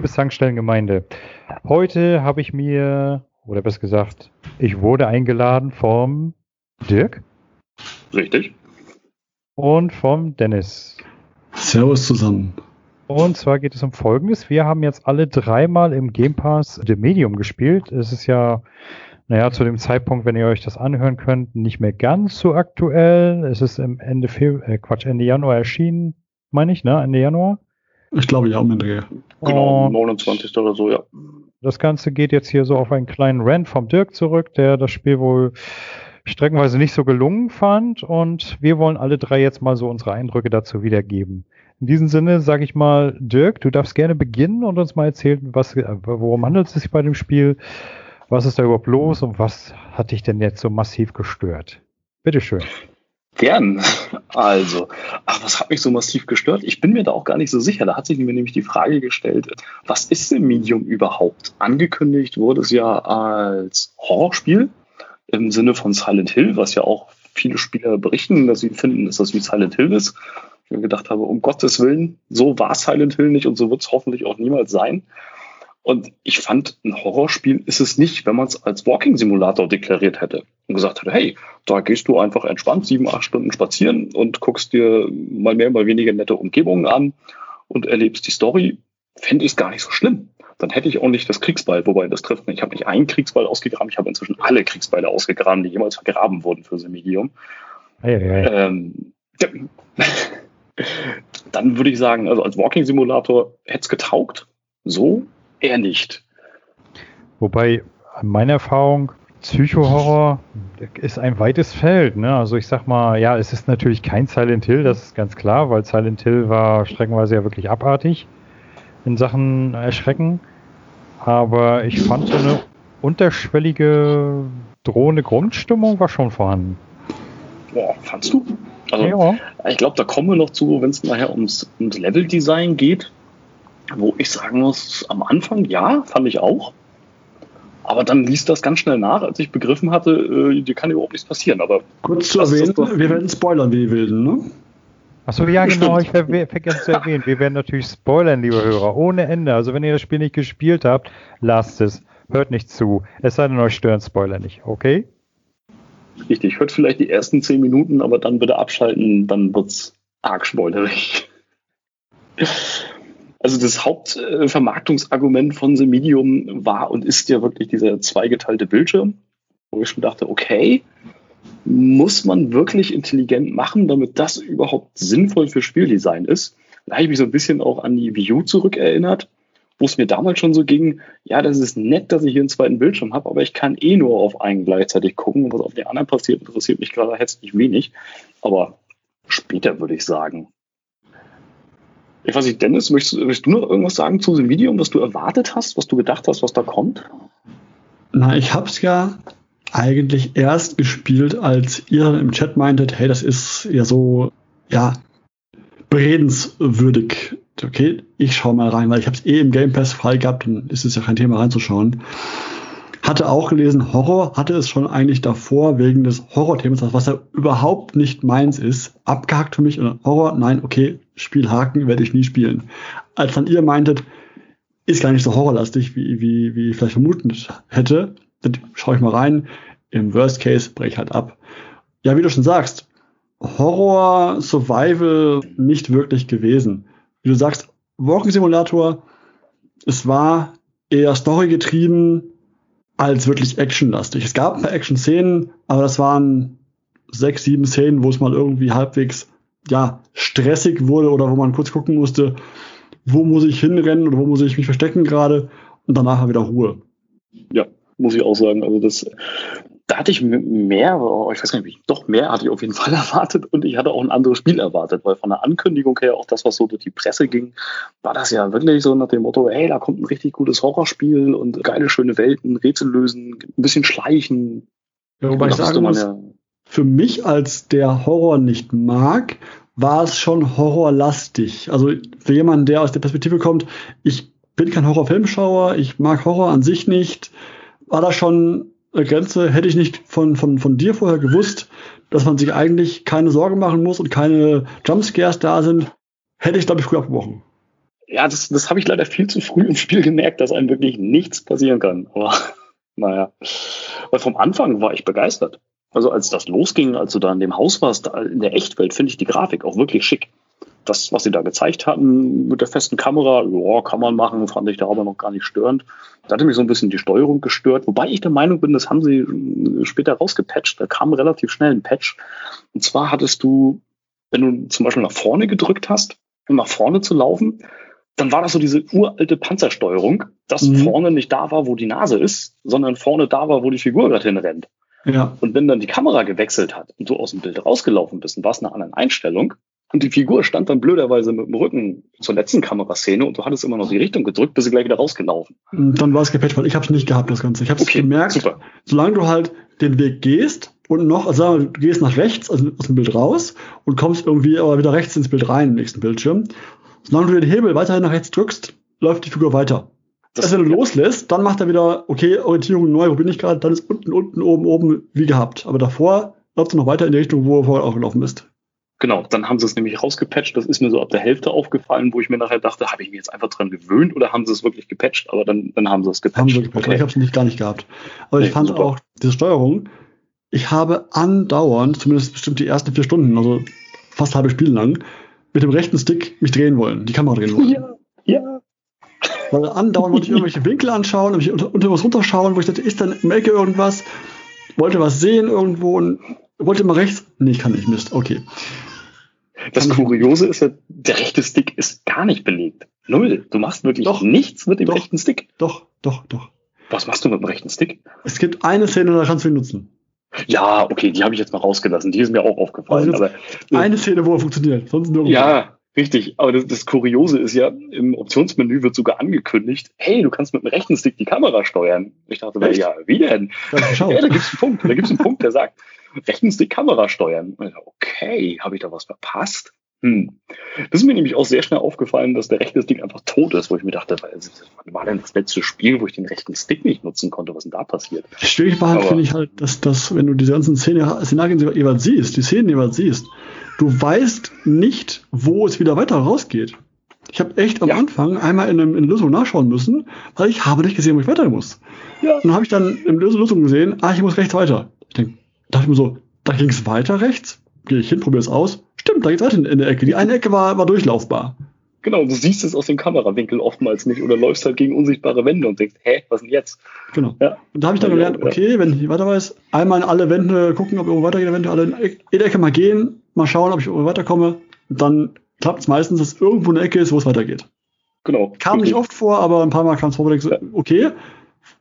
Hallo, liebe Tankstellengemeinde. Heute habe ich mir, oder besser gesagt, ich wurde eingeladen vom Dirk. Richtig. Und vom Dennis. Servus zusammen. Und zwar geht es um Folgendes. Wir haben jetzt alle dreimal im Game Pass The Medium gespielt. Es ist ja, naja, zu dem Zeitpunkt, wenn ihr euch das anhören könnt, nicht mehr ganz so aktuell. Es ist im Ende, Fe äh, Quatsch, Ende Januar erschienen, meine ich, ne? Ende Januar. Ich glaube ja, um den Genau, 29. oder so, ja. Das Ganze geht jetzt hier so auf einen kleinen Rant vom Dirk zurück, der das Spiel wohl streckenweise nicht so gelungen fand. Und wir wollen alle drei jetzt mal so unsere Eindrücke dazu wiedergeben. In diesem Sinne sage ich mal, Dirk, du darfst gerne beginnen und uns mal erzählen, was, worum handelt es sich bei dem Spiel, was ist da überhaupt los und was hat dich denn jetzt so massiv gestört? Bitteschön. Gern. Also, ach, was hat mich so massiv gestört? Ich bin mir da auch gar nicht so sicher. Da hat sich mir nämlich die Frage gestellt, was ist ein Medium überhaupt? Angekündigt wurde es ja als Horrorspiel im Sinne von Silent Hill, was ja auch viele Spieler berichten, dass sie finden, dass das wie Silent Hill ist. Ich mir gedacht habe, um Gottes Willen, so war Silent Hill nicht und so wird es hoffentlich auch niemals sein. Und ich fand, ein Horrorspiel ist es nicht, wenn man es als Walking-Simulator deklariert hätte und gesagt hätte, hey, da gehst du einfach entspannt sieben, acht Stunden spazieren und guckst dir mal mehr, mal weniger nette Umgebungen an und erlebst die Story, fände ich es gar nicht so schlimm. Dann hätte ich auch nicht das Kriegsbeil, wobei das trifft mich. Ich habe nicht einen Kriegsbeil ausgegraben, ich habe inzwischen alle Kriegsbeile ausgegraben, die jemals vergraben wurden für The Medium. Hey, hey. Ähm, dann würde ich sagen, also als Walking-Simulator hätte es getaugt. So eher nicht. Wobei, meine Erfahrung, Psychohorror ist ein weites Feld. Ne? Also ich sag mal, ja, es ist natürlich kein Silent Hill, das ist ganz klar, weil Silent Hill war streckenweise ja wirklich abartig in Sachen Erschrecken. Aber ich fand so eine unterschwellige drohende Grundstimmung war schon vorhanden. Boah, fandst du? Also, ja. ich glaube, da kommen wir noch zu, wenn es nachher ums, ums Leveldesign geht wo ich sagen muss, am Anfang ja, fand ich auch. Aber dann ließ das ganz schnell nach, als ich begriffen hatte, äh, dir kann überhaupt nichts passieren. Aber Kurz zu erwähnen, wir werden spoilern, wie wir wilden, ne? Achso, ja, genau, ich ver vergesse zu erwähnen. Wir werden natürlich spoilern, liebe Hörer, ohne Ende. Also, wenn ihr das Spiel nicht gespielt habt, lasst es. Hört nicht zu. Es sei denn, euch stören Spoiler nicht, okay? Richtig, hört vielleicht die ersten zehn Minuten, aber dann bitte abschalten, dann wird's arg spoilerig. Also das Hauptvermarktungsargument von The Medium war und ist ja wirklich dieser zweigeteilte Bildschirm, wo ich schon dachte, okay, muss man wirklich intelligent machen, damit das überhaupt sinnvoll für Spieldesign ist. Da habe ich mich so ein bisschen auch an die View zurückerinnert, wo es mir damals schon so ging, ja, das ist nett, dass ich hier einen zweiten Bildschirm habe, aber ich kann eh nur auf einen gleichzeitig gucken und was auf den anderen passiert, interessiert mich gerade herzlich wenig. Aber später würde ich sagen. Ich weiß nicht, Dennis, möchtest, möchtest du noch irgendwas sagen zu dem Medium, was du erwartet hast, was du gedacht hast, was da kommt? Na, ich hab's ja eigentlich erst gespielt, als ihr im Chat meintet, hey, das ist ja so, ja, beredenswürdig. Okay, ich schau mal rein, weil ich hab's eh im Game Pass frei gehabt, dann ist es ja kein Thema reinzuschauen. Hatte auch gelesen, Horror hatte es schon eigentlich davor wegen des Horrorthemas, was ja überhaupt nicht meins ist, abgehakt für mich. Und Horror, nein, okay, Spielhaken werde ich nie spielen. Als dann ihr meintet, ist gar nicht so horrorlastig, wie, wie, wie ich vielleicht vermutet hätte, dann schaue ich mal rein. Im Worst Case breche ich halt ab. Ja, wie du schon sagst, Horror, Survival nicht wirklich gewesen. Wie du sagst, Walking Simulator, es war eher Story getrieben, als wirklich actionlastig. Es gab ein paar Action-Szenen, aber das waren sechs, sieben Szenen, wo es mal irgendwie halbwegs ja, stressig wurde oder wo man kurz gucken musste, wo muss ich hinrennen oder wo muss ich mich verstecken gerade und danach wieder Ruhe. Ja, muss ich auch sagen. Also das, da hatte ich mehr, oh, ich weiß gar nicht, doch mehr hatte ich auf jeden Fall erwartet und ich hatte auch ein anderes Spiel erwartet, weil von der Ankündigung her, auch das, was so durch die Presse ging, war das ja wirklich so nach dem Motto, hey, da kommt ein richtig gutes Horrorspiel und geile, schöne Welten, Rätsel lösen, ein bisschen schleichen. Ja, wobei ich sagen muss, ja, für mich als der Horror nicht mag, war es schon horrorlastig. Also für jemanden, der aus der Perspektive kommt, ich bin kein Horrorfilmschauer, ich mag Horror an sich nicht, war da schon Grenze, hätte ich nicht von, von, von dir vorher gewusst, dass man sich eigentlich keine Sorge machen muss und keine Jumpscares da sind, hätte ich, glaube ich, früh abgebrochen. Ja, das, das habe ich leider viel zu früh im Spiel gemerkt, dass einem wirklich nichts passieren kann. Aber naja. Weil vom Anfang war ich begeistert. Also als das losging, als du da in dem Haus warst, in der Echtwelt, finde ich die Grafik auch wirklich schick. Das, was sie da gezeigt hatten mit der festen Kamera, ja, kann man machen, fand ich da aber noch gar nicht störend. Da hatte mich so ein bisschen die Steuerung gestört, wobei ich der Meinung bin, das haben sie später rausgepatcht. Da kam relativ schnell ein Patch. Und zwar hattest du, wenn du zum Beispiel nach vorne gedrückt hast, um nach vorne zu laufen, dann war das so diese uralte Panzersteuerung, dass mhm. vorne nicht da war, wo die Nase ist, sondern vorne da war, wo die Figur gerade hinrennt. Ja. Und wenn dann die Kamera gewechselt hat und du aus dem Bild rausgelaufen bist und warst in einer anderen Einstellung und die Figur stand dann blöderweise mit dem Rücken zur letzten Kameraszene und du hattest immer noch die Richtung gedrückt, bist du gleich wieder rausgelaufen. Dann war es gepatcht, weil ich habe es nicht gehabt, das Ganze. Ich habe es okay, gemerkt, super. solange du halt den Weg gehst und noch, also du gehst nach rechts, also aus dem Bild raus und kommst irgendwie aber wieder rechts ins Bild rein, im nächsten Bildschirm. Solange du den Hebel weiterhin nach rechts drückst, läuft die Figur weiter. Das also wenn du loslässt, dann macht er wieder, okay, Orientierung neu, wo bin ich gerade, dann ist unten, unten, oben, oben, wie gehabt. Aber davor läuft er noch weiter in die Richtung, wo er vorher auch gelaufen bist. Genau, dann haben sie es nämlich rausgepatcht. Das ist mir so ab der Hälfte aufgefallen, wo ich mir nachher dachte, habe ich mich jetzt einfach dran gewöhnt oder haben sie es wirklich gepatcht? Aber dann, dann haben sie es gepatcht. Haben sie gepatcht. Okay. Ich habe es nicht gar nicht gehabt. Aber nee, ich fand super. auch diese Steuerung. Ich habe andauernd, zumindest bestimmt die ersten vier Stunden, also fast halbe Spiel lang, mit dem rechten Stick mich drehen wollen, die Kamera drehen wollen. Ja, ja. Weil andauernd wollte ich irgendwelche Winkel anschauen, mich unter, unter was runterschauen, wo ich dachte, ist dann im Ecke irgendwas, wollte was sehen irgendwo und wollte mal rechts. Nee, ich kann nicht, Mist, okay. Das Kuriose ist ja, der rechte Stick ist gar nicht belegt. Null. Du machst wirklich doch, nichts mit dem doch, rechten Stick. Doch, doch, doch. Was machst du mit dem rechten Stick? Es gibt eine Szene, da kannst du ihn nutzen. Ja, okay, die habe ich jetzt mal rausgelassen. Die ist mir auch aufgefallen. Also aber, eine Szene, wo er funktioniert, sonst nur. Ja, richtig. Aber das, das, Kuriose ist ja, im Optionsmenü wird sogar angekündigt, hey, du kannst mit dem rechten Stick die Kamera steuern. Ich dachte, Echt? ja, wie denn? Ja, da gibt es einen Punkt. Da gibt es einen Punkt, der sagt, rechten Stick Kamera steuern. Okay, habe ich da was verpasst? Hm. Das ist mir nämlich auch sehr schnell aufgefallen, dass der rechte Stick einfach tot ist, wo ich mir dachte, was war denn das letzte Spiel, wo ich den rechten Stick nicht nutzen konnte? Was denn da passiert? Schwierig war halt, finde ich halt, dass, dass, wenn du diese ganzen Szene, Szenarien jeweils siehst, die Szenen jeweils siehst, du weißt nicht, wo es wieder weiter rausgeht. Ich habe echt am ja. Anfang einmal in, einem, in der Lösung nachschauen müssen, weil ich habe nicht gesehen, wo ich weiter muss. Ja. Und dann habe ich dann in der Lösung gesehen, ah, ich muss rechts weiter. Ich denk, dachte ich mir so, da ging es weiter rechts? Gehe ich hin, probiere es aus. Stimmt, da geht's weiter in der Ecke. Die eine Ecke war, war durchlaufbar. Genau, du siehst es aus dem Kamerawinkel oftmals nicht oder läufst halt gegen unsichtbare Wände und denkst, hä, was denn jetzt? Genau. Ja. Und da habe ich dann gelernt, okay, wenn ich weiter weiß, einmal in alle Wände gucken, ob irgendwo weitergeht, eventuell in jede Ecke mal gehen, mal schauen, ob ich irgendwo weiterkomme. Und dann klappt es meistens, dass irgendwo eine Ecke ist, wo es weitergeht. Genau. Kam wirklich. nicht oft vor, aber ein paar Mal kam es vor, so, okay,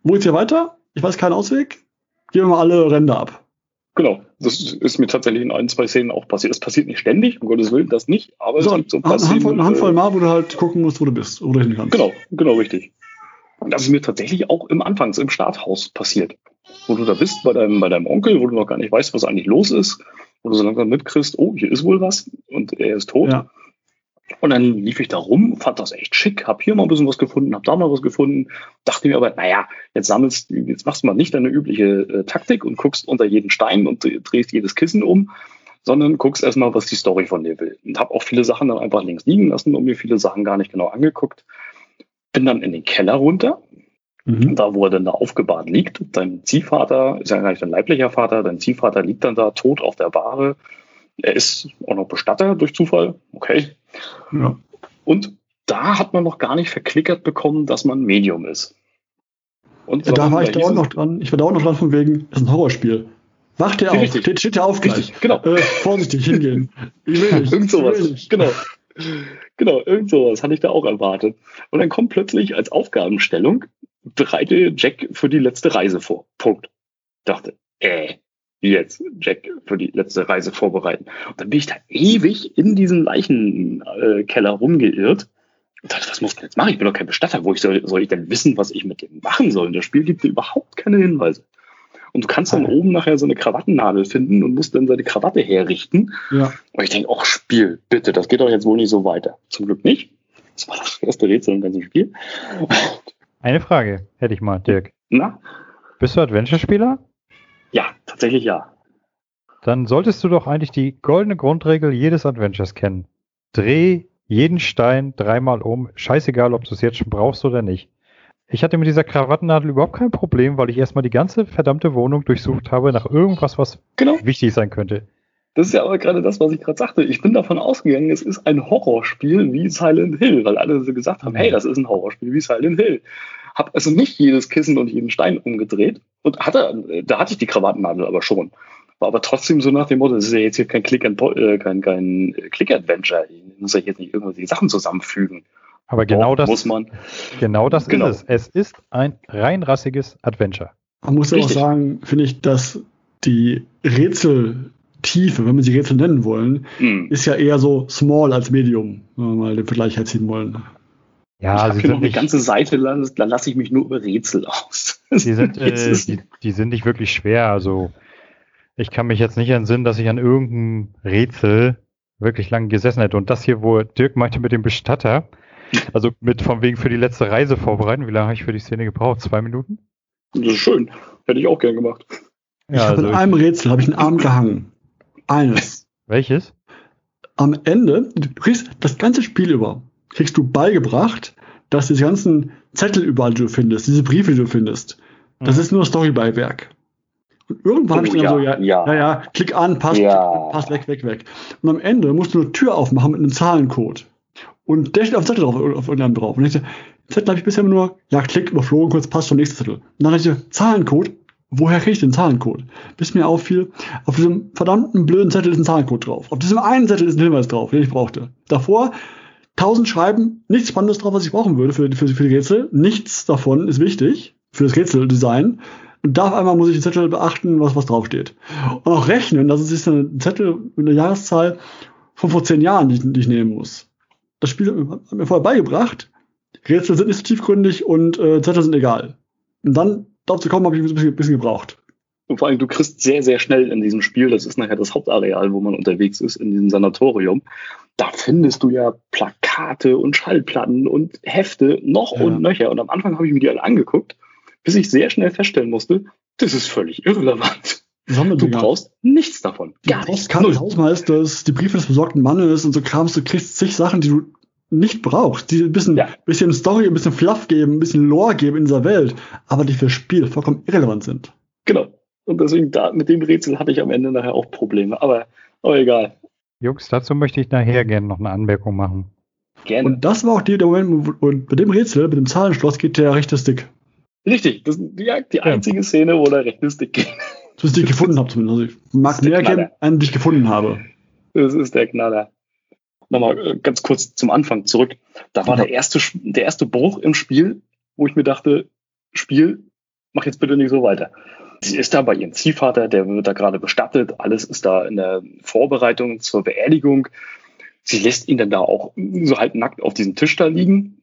wo geht's hier weiter? Ich weiß keinen Ausweg. Gehen wir mal alle Ränder ab. Genau, das ist mir tatsächlich in ein, zwei Szenen auch passiert. Es passiert nicht ständig, um Gottes Willen, das nicht, aber so, es gibt so ein paar Handvoll, Szenen, eine Handvoll äh, Mal, wo du halt gucken musst, wo du bist, wo du hin kannst. Genau, genau, richtig. Und das ist mir tatsächlich auch im Anfangs im Starthaus passiert. Wo du da bist bei deinem, bei deinem Onkel, wo du noch gar nicht weißt, was eigentlich los ist, wo du so langsam mitkriegst, oh, hier ist wohl was und er ist tot. Ja. Und dann lief ich da rum, fand das echt schick, hab hier mal ein bisschen was gefunden, hab da mal was gefunden, dachte mir aber, naja, jetzt sammelst, jetzt machst du mal nicht deine übliche äh, Taktik und guckst unter jeden Stein und drehst jedes Kissen um, sondern guckst erstmal, was die Story von dir will. Und hab auch viele Sachen dann einfach links liegen lassen und mir viele Sachen gar nicht genau angeguckt. Bin dann in den Keller runter, mhm. da wo er dann da aufgebahrt liegt. Dein Ziehvater ist ja gar nicht dein leiblicher Vater, dein Ziehvater liegt dann da tot auf der Bahre. Er ist auch noch Bestatter durch Zufall. Okay, ja. Und da hat man noch gar nicht verklickert bekommen, dass man Medium ist. Und ja, da war ich dauernd noch dran. Ich war dauernd noch dran von wegen, das ist ein Horrorspiel. Wacht der auf, steht, steht ja auf gleich. Richtig, genau. Äh, vorsichtig hingehen. Ich will nicht. Irgend sowas. Nicht. Genau. Genau, irgend sowas hatte ich da auch erwartet. Und dann kommt plötzlich als Aufgabenstellung, bereite Jack für die letzte Reise vor. Punkt. Ich dachte, äh, jetzt Jack für die letzte Reise vorbereiten. Und dann bin ich da ewig in diesem Leichenkeller rumgeirrt. Und dachte, was muss ich denn jetzt machen? Ich bin doch kein Bestatter. Wo ich soll, soll ich denn wissen, was ich mit dem machen soll? Und das Spiel gibt dir überhaupt keine Hinweise. Und du kannst dann oben nachher so eine Krawattennadel finden und musst dann seine Krawatte herrichten. Ja. Und ich denke, ach Spiel, bitte, das geht doch jetzt wohl nicht so weiter. Zum Glück nicht. Das war das erste Rätsel im ganzen Spiel. Eine Frage hätte ich mal, Dirk. Na? Bist du Adventure-Spieler? Tatsächlich ja. Dann solltest du doch eigentlich die goldene Grundregel jedes Adventures kennen. Dreh jeden Stein dreimal um. Scheißegal, ob du es jetzt schon brauchst oder nicht. Ich hatte mit dieser Krawattennadel überhaupt kein Problem, weil ich erstmal die ganze verdammte Wohnung durchsucht habe nach irgendwas, was Genau. wichtig sein könnte. Das ist ja aber gerade das, was ich gerade sagte. Ich bin davon ausgegangen, es ist ein Horrorspiel wie Silent Hill, weil alle so gesagt haben, hey, das ist ein Horrorspiel wie Silent Hill. Hab also nicht jedes Kissen und jeden Stein umgedreht und hatte, da hatte ich die Krawattennadel aber schon. War aber trotzdem so nach dem Motto, das ist ja jetzt hier kein Click and äh, kein, kein Click-Adventure. Ich muss ja jetzt nicht irgendwelche Sachen zusammenfügen. Aber genau Doch, das, muss man. genau das Genau. ist es. Es ist ein reinrassiges Adventure. Man muss aber auch Richtig. sagen, finde ich, dass die Rätseltiefe, wenn wir sie Rätsel nennen wollen, Hm. ist ja eher so small als Medium, wenn wir mal den Vergleich herziehen wollen. Ja, ich habe noch sind eine ganze Seite, lang, da lasse ich mich nur über Rätsel aus. die sind, äh, die, die sind nicht wirklich schwer. Also ich kann mich jetzt nicht entsinnen, dass ich an irgendeinem Rätsel wirklich lange gesessen hätte. Und das hier, wo Dirk meinte mit dem Bestatter, also mit von wegen für die letzte Reise vorbereiten. Wie lange habe ich für die Szene gebraucht? Zwei Minuten? Das ist schön. Hätte ich auch gern gemacht. Ich Ja, habe also in ich, einem Rätsel habe ich einen Arm gehangen. Eines. welches? Am Ende, du kriegst das ganze Spiel über, kriegst du beigebracht, dass diese ganzen Zettel überall, die du findest, diese Briefe, die du findest, das Mhm. ist nur Storybeiwerk. Und irgendwann habe ich Oh, dann ja, so, ja, ja, ja. klick an, passt, Ja. passt, weg, weg, weg. Und am Ende musst du eine Tür aufmachen mit einem Zahlencode. Und der steht auf dem Zettel drauf, auf irgendeinem drauf. Und ich dachte, Zettel habe ich bisher immer nur, ja, klick, überflogen, kurz, passt schon, nächster Zettel. Und dann dachte ich, Zahlencode, woher kriege ich den Zahlencode? Bis mir auffiel, auf diesem verdammten blöden Zettel ist ein Zahlencode drauf. Auf diesem einen Zettel ist ein Hinweis drauf, den ich brauchte. Davor tausend Schreiben, nichts Spannendes drauf, was ich brauchen würde für, für, für die Rätsel. Nichts davon ist wichtig für das Rätseldesign. Und da auf einmal muss ich den Zettel beachten, was, was draufsteht. Und auch rechnen, dass es ist ein Zettel mit einer Jahreszahl von vor zehn Jahren, die ich, die ich nehmen muss. Das Spiel hat mir vorher beigebracht, Rätsel sind nicht so tiefgründig und äh, Zettel sind egal. Und dann darauf zu kommen, habe ich ein bisschen, bisschen gebraucht. Und vor allem, du kriegst sehr, sehr schnell in diesem Spiel, das ist nachher das Hauptareal, wo man unterwegs ist, in diesem Sanatorium, da findest du ja Plakate und Schallplatten und Hefte noch Ja. und nöcher. Und am Anfang habe ich mir die alle angeguckt, bis ich sehr schnell feststellen musste, das ist völlig irrelevant. Du brauchst nichts davon. Du Gar brauchst nichts. Karte Null. des Hausmeisters, die Briefe des besorgten Mannes und so Krams. Du kriegst zig Sachen, die du nicht brauchst, die ein bisschen, Ja. bisschen Story, ein bisschen Fluff geben, ein bisschen Lore geben in dieser Welt, aber die fürs Spiel vollkommen irrelevant sind. Genau. Und deswegen, da, mit dem Rätsel hatte ich am Ende nachher auch Probleme. Aber, aber egal. Jungs, dazu möchte ich nachher gerne noch eine Anmerkung machen. Gerne. Und das war auch die, der Moment, wo, und bei dem Rätsel, mit dem Zahlenschloss, geht der rechte Stick. Richtig, das ist die, die einzige Szene, wo der rechte Stick geht. Das die ich gefunden habe zumindest. Ich mag Das ist der mehr geben, Knaller. einen, die ich gefunden habe. Das ist der Knaller. Nochmal äh, ganz kurz zum Anfang zurück. Da war Ja. der erste, der erste Bruch im Spiel, wo ich mir dachte, Spiel, mach jetzt bitte nicht so weiter. Sie ist da bei ihrem Ziehvater, der wird da gerade bestattet, alles ist da in der Vorbereitung zur Beerdigung. Sie lässt ihn dann da auch so halb nackt auf diesem Tisch da liegen.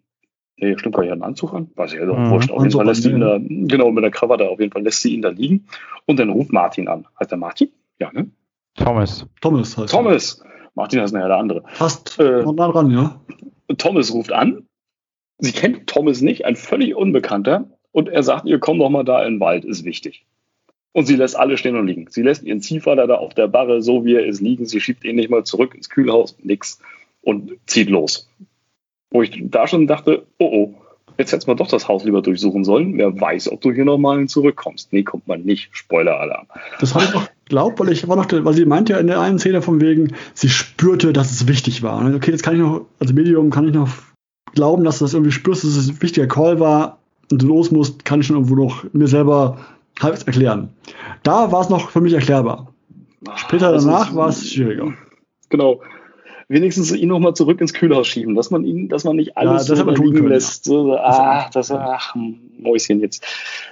Nee, stimmt nicht, hat einen Anzug an. Weiß ich ja, Mhm, wurscht. Auf jeden Fall lässt sie ihn da, genau, mit der Krawatte auf jeden Fall lässt sie ihn da liegen. Und dann ruft Martin an. Heißt der Martin? Ja, ne? Thomas. Thomas heißt er. Thomas! Martin ist nachher der andere. Fast Äh, nah dran, ja. Thomas ruft an. Sie kennt Thomas nicht, ein völlig Unbekannter. Und er sagt ihr, komm doch mal da in den Wald, ist wichtig. Und sie lässt alle stehen und liegen. Sie lässt ihren Ziehvater da auf der Barre, so wie er ist, liegen. Sie schiebt ihn nicht mal zurück ins Kühlhaus, nix. Und zieht los. Wo ich da schon dachte, oh oh, jetzt du mal doch das Haus lieber durchsuchen sollen. Wer weiß, ob du hier nochmal zurückkommst. Nee, kommt man nicht. Spoiler-Alarm. Das habe ich auch geglaubt, weil ich war noch, weil sie meinte ja in der einen Szene von wegen, sie spürte, dass es wichtig war. Okay, jetzt kann ich noch, als Medium kann ich noch glauben, dass du das irgendwie spürst, dass es ein wichtiger Call war und du los musst, kann ich schon irgendwo noch mir selber halbwegs erklären. Da war es noch für mich erklärbar. Später danach war es schwieriger. Genau. Wenigstens ihn nochmal zurück ins Kühlhaus schieben, dass man ihn, dass man nicht alles das so liegen können, lässt. So, so, ah, das, ach, Mäuschen, jetzt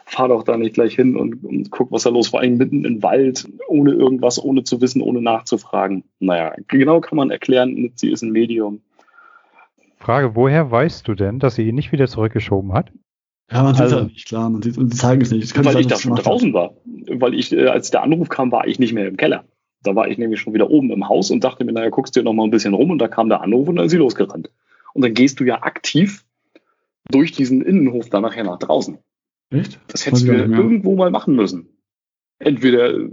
fahr doch da nicht gleich hin und, und guck, was da los Vor allem mitten im Wald, ohne irgendwas, ohne zu wissen, ohne nachzufragen. Naja, genau kann man erklären, sie ist ein Medium. Frage, woher weißt du denn, dass sie ihn nicht wieder zurückgeschoben hat? Ja, man sieht es Also- nicht, klar, man sieht und sie zeigen es nicht. Weil sein, ich da schon gemacht hat. draußen war. Weil ich, äh, als der Anruf kam, war ich nicht mehr im Keller. Da war ich nämlich schon wieder oben im Haus und dachte mir, naja, guckst dir noch mal ein bisschen rum und da kam der Anruf und dann ist sie losgerannt. Und dann gehst du ja aktiv durch diesen Innenhof dann nachher nach draußen. Echt? Das hättest du ja irgendwo mal machen müssen. Entweder äh,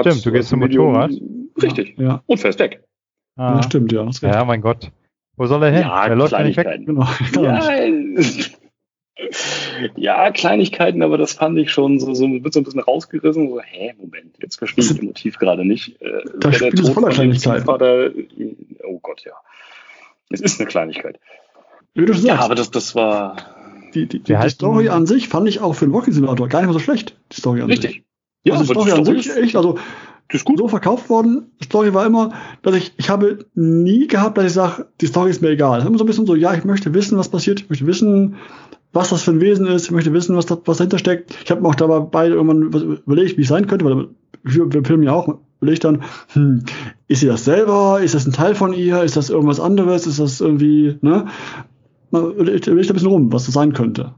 Stimmt, du gehst zum Motorrad. Richtig. Ja, Und fährst weg. Ah, ja stimmt, ja. ja, mein Gott. Wo soll er hin? Ja, er läuft ja nicht weg. Genau. Ja, ja, Kleinigkeiten, aber das fand ich schon so, so wird so ein bisschen rausgerissen. So, hä, Moment, jetzt verstehe ich Das- das Motiv gerade nicht. Äh, Das Spiel ist voller Kleinigkeiten. Stiefvater, oh Gott, ja. Es ist eine Kleinigkeit. Wie du schon Ja, sagst, aber das, das war die, die, die, die Story an sich fand ich auch für den Walking Simulator gar nicht mal so schlecht. Die Story an sich. richtig. Ja, also die aber Story an sich ist- echt, also das ist gut. so verkauft worden. Die Story war immer, dass ich, ich habe nie gehabt, dass ich sage, die Story ist mir egal. Es ist immer so ein bisschen so, ja, ich möchte wissen, was passiert, ich möchte wissen, was das für ein Wesen ist, ich möchte wissen, was, da, was dahinter steckt. Ich habe mir auch dabei irgendwann überlegt, wie es sein könnte, weil wir, wir filmen ja auch, überlegt dann, hm, ist sie das selber, ist das ein Teil von ihr, ist das irgendwas anderes, ist das irgendwie, ne? Man überlegt ein bisschen rum, was das sein könnte.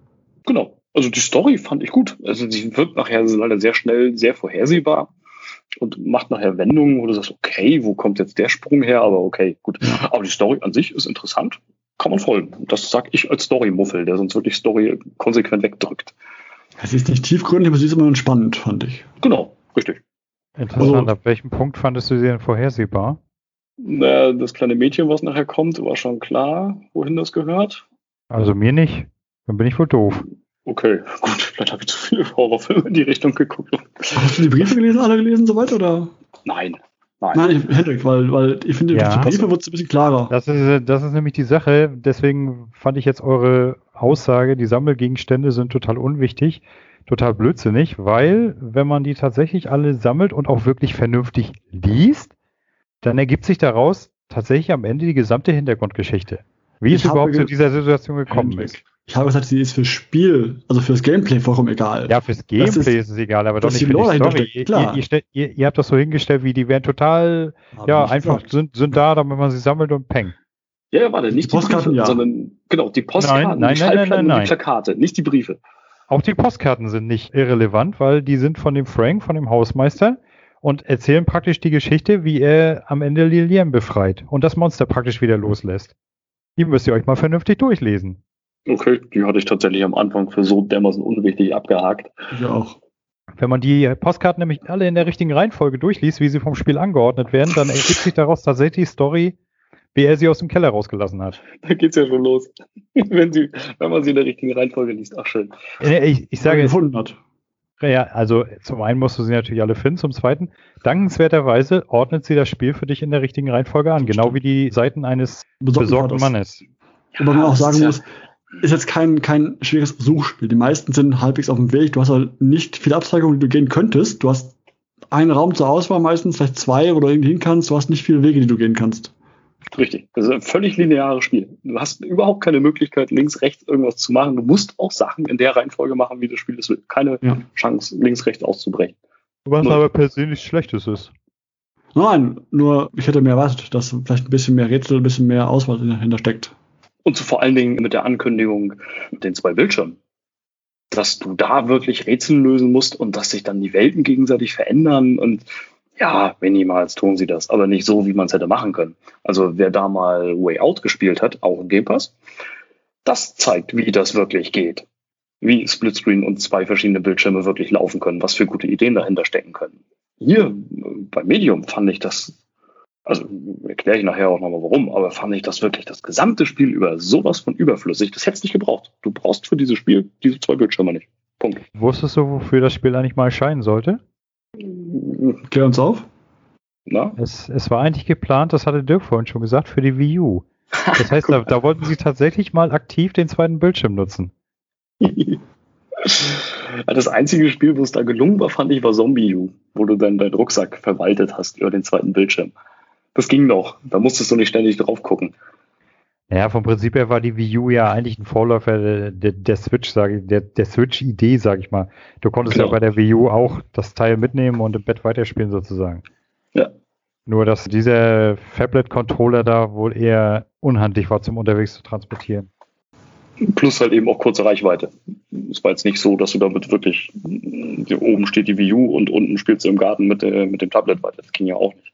Genau. Also die Story fand ich gut. Also die wird nachher leider sehr schnell sehr vorhersehbar und macht nachher Wendungen, wo du sagst, okay, wo kommt jetzt der Sprung her? Aber okay, gut. Aber die Story an sich ist interessant. Kann man folgen. Das sag ich als Story-Muffel, der sonst wirklich Story konsequent wegdrückt. Es ist nicht tiefgründig, aber sie ist immer entspannend, fand ich. Genau, richtig. Interessant. Also- Ab welchem Punkt fandest du sie denn vorhersehbar? Na, Das kleine Mädchen, was nachher kommt, war schon klar, wohin das gehört. Also mir nicht. Dann bin ich wohl doof. Okay, gut, vielleicht habe ich zu viele Horrorfilme in die Richtung geguckt. Hast du die Briefe gelesen, alle gelesen, soweit, oder? Nein, nein. Nein, Hendrik, weil, weil ich finde, Ja. durch die Briefe wird es ein bisschen klarer. Das ist, das ist nämlich die Sache. Deswegen fand ich jetzt eure Aussage, die Sammelgegenstände sind total unwichtig, total blödsinnig, weil wenn man die tatsächlich alle sammelt und auch wirklich vernünftig liest, dann ergibt sich daraus tatsächlich am Ende die gesamte Hintergrundgeschichte. Wie Ich es überhaupt zu dieser Situation gekommen Hendrik, ist. Ich habe gesagt, sie ist fürs Spiel, also fürs Gameplay vollkommen egal. Ja, fürs Gameplay ist- ist, es egal, aber doch nicht die für die Story. klar. ihr, ihr, ihr, ihr habt das so hingestellt, wie die wären total, Habe ja, einfach gesagt. sind, sind da, damit man sie sammelt und peng. Ja, ja, warte, nicht die, Postkarten, Briefe, ja. sondern genau, die Postkarten, Nein, nein, die nein, nein, Schallplatten nein, und nein. die Plakate, nicht die Briefe. Auch die Postkarten sind nicht irrelevant, weil die sind von dem Frank, von dem Hausmeister und erzählen praktisch die Geschichte, wie er am Ende Lilian befreit und das Monster praktisch wieder loslässt. Die müsst ihr euch mal vernünftig durchlesen. Okay, die hatte ich tatsächlich am Anfang für so dermaßen unwichtig abgehakt. Ich auch. Wenn man die Postkarten nämlich alle in der richtigen Reihenfolge durchliest, wie sie vom Spiel angeordnet werden, dann ergibt sich daraus tatsächlich die Story, wie er sie aus dem Keller rausgelassen hat. Da geht's ja schon los. wenn, sie, wenn man sie in der richtigen Reihenfolge liest. Ach schön. Ich, ich sage, gefunden hat. Ja, also zum einen musst du sie natürlich alle finden, zum zweiten, dankenswerterweise ordnet sie das Spiel für dich in der richtigen Reihenfolge an, genau wie die Seiten eines Besorgten. Mannes. Wobei man auch sagen ja- muss, ist jetzt kein, kein schwieriges Suchspiel. Die meisten sind halbwegs auf dem Weg. Du hast halt nicht viele Abzweigungen, die du gehen könntest. Du hast einen Raum zur Auswahl, meistens vielleicht zwei, wo du irgendwie hin kannst. Du hast nicht viele Wege, die du gehen kannst. Richtig. Das ist ein völlig lineares Spiel. Du hast überhaupt keine Möglichkeit, links, rechts irgendwas zu machen. Du musst auch Sachen in der Reihenfolge machen, wie das Spiel es will. Keine Ja. Chance, links, rechts auszubrechen. Was aber per se nichts Schlechtes ist. Nein, nur ich hätte mir erwartet, dass vielleicht ein bisschen mehr Rätsel, ein bisschen mehr Auswahl dahinter steckt. Und vor allen Dingen mit der Ankündigung mit den zwei Bildschirmen. Dass du da wirklich Rätsel lösen musst und dass sich dann die Welten gegenseitig verändern und ja, minimals tun sie das, aber nicht so, wie man es hätte machen können. Also wer da mal Way Out gespielt hat, auch im Game Pass, das zeigt, wie das wirklich geht. Wie Splitscreen und zwei verschiedene Bildschirme wirklich laufen können, was für gute Ideen dahinter stecken können. Hier äh, bei Medium fand ich das, also erkläre ich nachher auch nochmal warum, aber fand ich das wirklich das gesamte Spiel über sowas von überflüssig. Das hättest nicht gebraucht. Du brauchst für dieses Spiel diese zwei Bildschirme nicht. Punkt. Wusstest du, wofür das Spiel eigentlich mal erscheinen sollte? Klär uns auf. Na? Es, es war eigentlich geplant, das hatte Dirk vorhin schon gesagt, für die Wii U. Das heißt, da, da wollten sie tatsächlich mal aktiv den zweiten Bildschirm nutzen. Das einzige Spiel, wo es da gelungen war, fand ich, war Zombie U, wo du dann deinen Rucksack verwaltet hast über den zweiten Bildschirm. Das ging noch. Da musstest du nicht ständig drauf gucken. Ja, vom Prinzip her war die Wii U ja eigentlich ein Vorläufer der, der, der Switch, sage ich, der, der Switch-Idee, sage ich mal. Du konntest Genau. ja bei der Wii U auch das Teil mitnehmen und im Bett weiterspielen sozusagen. Ja. Nur, dass dieser Fablet-Controller da wohl eher unhandlich war zum unterwegs zu transportieren. Plus halt eben auch kurze Reichweite. Es war jetzt nicht so, dass du damit wirklich, hier oben steht die Wii U und unten spielst du im Garten mit, äh, mit dem Tablet weiter. Das ging ja auch nicht.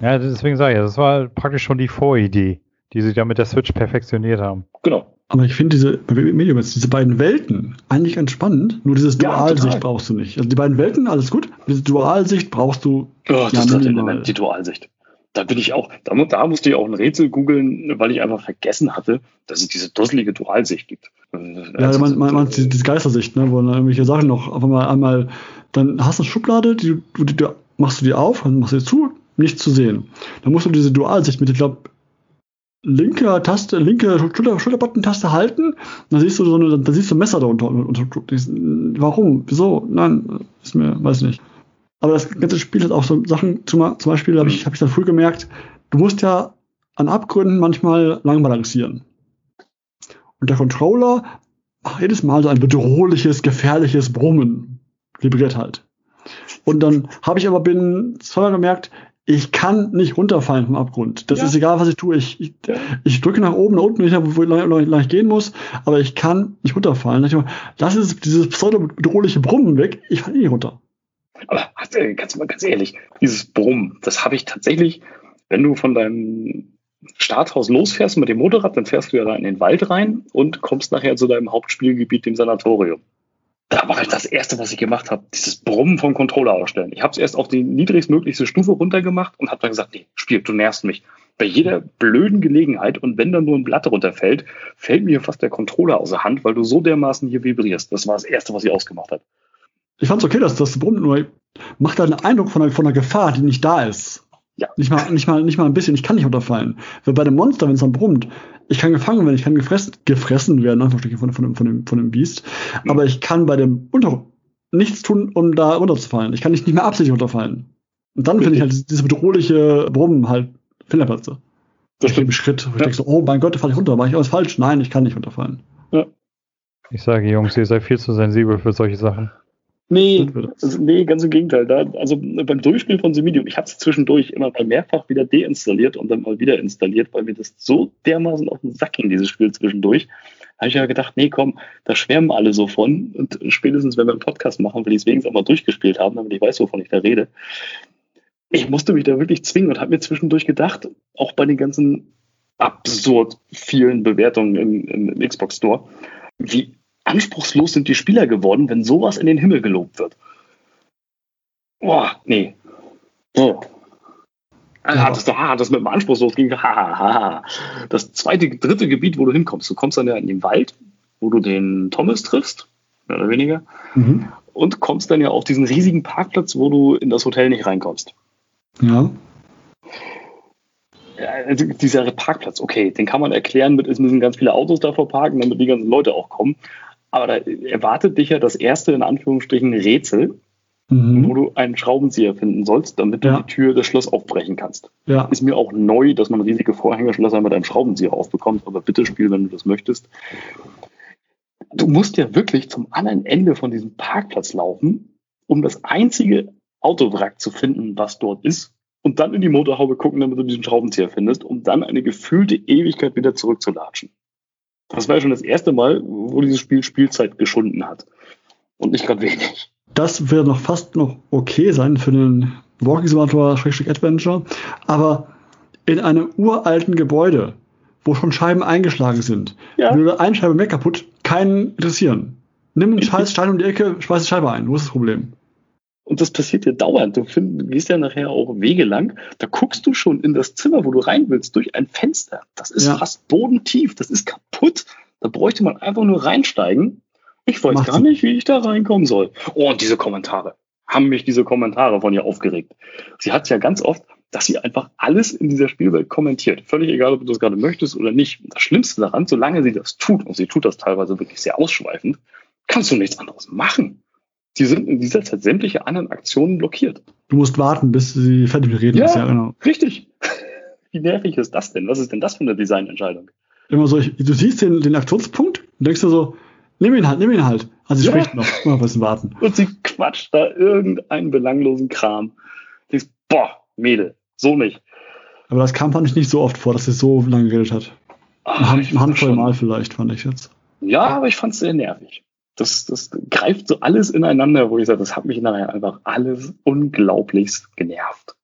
Ja, deswegen sage ich, das war praktisch schon die Voridee, die sie da mit der Switch perfektioniert haben. Genau. Aber ich finde diese Medium jetzt diese beiden Welten eigentlich ganz spannend. Nur dieses Ja, Dualsicht total. brauchst du nicht. Also die beiden Welten, alles gut. Diese Dualsicht brauchst du Oh, das Ja, dritte minimal. Element, die Dualsicht. da bin ich auch, da, da musste ich auch ein Rätsel googeln, weil ich einfach vergessen hatte, dass es diese dusselige Dualsicht gibt. Ja, also, man, man, man die, diese Geistersicht, ne, wo dann irgendwelche Sachen noch auf einmal, einmal dann hast du eine Schublade, die, die, die, die machst du die auf, dann machst du sie zu, nicht zu sehen. Dann musst du diese Dualsicht mit, ich glaube, linker Taste, linke Schulter, Schulterbutton-Taste halten, dann siehst du so eine, dann siehst du ein Messer da unter. unter warum? Wieso? Nein, ist mir, weiß nicht. Aber das ganze Spiel hat auch so Sachen, zum, zum Beispiel habe ich, hab ich dann früh gemerkt, du musst ja an Abgründen manchmal lang balancieren. Und der Controller macht jedes Mal so ein bedrohliches, gefährliches Brummen. Vibriert halt. Und dann habe ich aber bin zweimal gemerkt, ich kann nicht runterfallen vom Abgrund. Das ja. ist egal, was ich tue. Ich, ich, ich drücke nach oben, nach unten, nicht, wo ich gleich gehen muss, aber ich kann nicht runterfallen. Ich lass es dieses pseudo-bedrohliche Brummen weg, ich falle nicht runter. Aber ganz, ganz ehrlich, dieses Brummen, das habe ich tatsächlich, wenn du von deinem Starthaus losfährst mit dem Motorrad, dann fährst du ja da in den Wald rein und kommst nachher zu deinem Hauptspielgebiet, dem Sanatorium da war das Erste, was ich gemacht habe, dieses Brummen vom Controller ausstellen. Ich habe es erst auf die niedrigstmöglichste Stufe runtergemacht und habe dann gesagt, nee, Spiel, du nervst mich. Bei jeder blöden Gelegenheit und wenn dann nur ein Blatt runterfällt, fällt mir fast der Controller aus der Hand, weil du so dermaßen hier vibrierst. Das war das Erste, was ich ausgemacht habe. Ich fand's okay, dass das Brummen nur macht einen Eindruck von einer, von einer Gefahr, die nicht da ist. Ja. Nicht mal, nicht mal, nicht mal ein bisschen. Ich kann nicht runterfallen. Weil bei dem Monster, wenn es dann brummt, ich kann gefangen werden, ich kann gefressen, gefressen werden, einfach von, von, von, dem, von dem Biest. Mhm. Aber ich kann bei dem Unter nichts tun, um da runterzufallen. Ich kann nicht, nicht mehr absichtlich runterfallen. Und dann finde ich halt diese bedrohliche Brummen halt Fingerplatze. Das stimmt. Im Schritt, wo ich denke so, oh mein Gott, da falle ich runter. War ich alles falsch? Nein, ich kann nicht runterfallen. Ja. Ich sage, Jungs, ihr seid viel zu sensibel für solche Sachen. Nee, also, nee, ganz im Gegenteil. Da, also beim Durchspielen von Semidium, ich habe es zwischendurch immer mal mehrfach wieder deinstalliert und dann mal wieder installiert, weil mir das so dermaßen auf den Sack ging, dieses Spiel zwischendurch. habe ich ja gedacht, nee, komm, da schwärmen alle so von. Und spätestens, wenn wir einen Podcast machen, will ich es wenigstens auch mal durchgespielt haben, damit ich weiß, wovon ich da rede. Ich musste mich da wirklich zwingen und habe mir zwischendurch gedacht, auch bei den ganzen absurd vielen Bewertungen im, im Xbox Store, wie anspruchslos sind die Spieler geworden, wenn sowas in den Himmel gelobt wird. Boah, nee. So. Also ja. hattest du, ah, das mit dem anspruchslos ging, ha, ha, ha. Das zweite, dritte Gebiet, wo du hinkommst, du kommst dann ja in den Wald, wo du den Thomas triffst, mehr oder weniger, mhm. und kommst dann ja auf diesen riesigen Parkplatz, wo du in das Hotel nicht reinkommst. Ja. Also dieser Parkplatz, okay, den kann man erklären mit, es müssen ganz viele Autos davor parken, damit die ganzen Leute auch kommen. Aber da erwartet dich ja das erste, in Anführungsstrichen, Rätsel, mhm. wo du einen Schraubenzieher finden sollst, damit ja. du die Tür des Schloss aufbrechen kannst. Ja. Ist mir auch neu, dass man riesige Vorhängerschlösser mit einem Schraubenzieher aufbekommt, aber bitte spiel, wenn du das möchtest. Du musst ja wirklich zum anderen Ende von diesem Parkplatz laufen, um das einzige Autowrack zu finden, was dort ist, und dann in die Motorhaube gucken, damit du diesen Schraubenzieher findest, um dann eine gefühlte Ewigkeit wieder zurückzulatschen. Das war ja schon das erste Mal, wo dieses Spiel Spielzeit geschunden hat. Und nicht gerade wenig. Das wäre noch fast noch okay sein für den Walking Simulator Adventure. Aber in einem uralten Gebäude, wo schon Scheiben eingeschlagen sind, ja. würde eine Scheibe mehr kaputt, keinen interessieren. Nimm einen scheiß Stein um die Ecke, schmeiß die Scheibe ein. Wo ist das Problem? Und das passiert dir dauernd. Du, find, gehst ja nachher auch Wege lang. Da guckst du schon in das Zimmer, wo du rein willst, durch ein Fenster. Das ist ja. fast bodentief. Das ist kaputt. Da bräuchte man einfach nur reinsteigen. Ich weiß Macht gar nicht, wie ich da reinkommen soll. Oh, und diese Kommentare. Haben mich diese Kommentare von ihr aufgeregt. Sie hat ja ganz oft, dass sie einfach alles in dieser Spielwelt kommentiert. Völlig egal, ob du das gerade möchtest oder nicht. Und das Schlimmste daran, solange sie das tut, und sie tut das teilweise wirklich sehr ausschweifend, kannst du nichts anderes machen. Sie sind in dieser Zeit sämtliche anderen Aktionen blockiert. Du musst warten, bis sie fertig mit reden ja, ist. Ja, genau. Richtig. Wie nervig ist das denn? Was ist denn das für eine Designentscheidung? Immer so, ich, du siehst den, den Aktionspunkt und denkst dir so, nimm ihn halt, nimm ihn halt. Also sie ja. spricht noch, mal ein bisschen warten. Und sie quatscht da irgendeinen belanglosen Kram. Du denkst, boah, Mädel, so nicht. Aber das kam, fand ich nicht so oft vor, dass sie so lange geredet hat. Ach, Eine Handvoll Mal vielleicht, fand ich jetzt. Ja, aber ich fand es sehr nervig das, das greift so alles ineinander, wo ich sage, das hat mich nachher einfach alles unglaublichst genervt.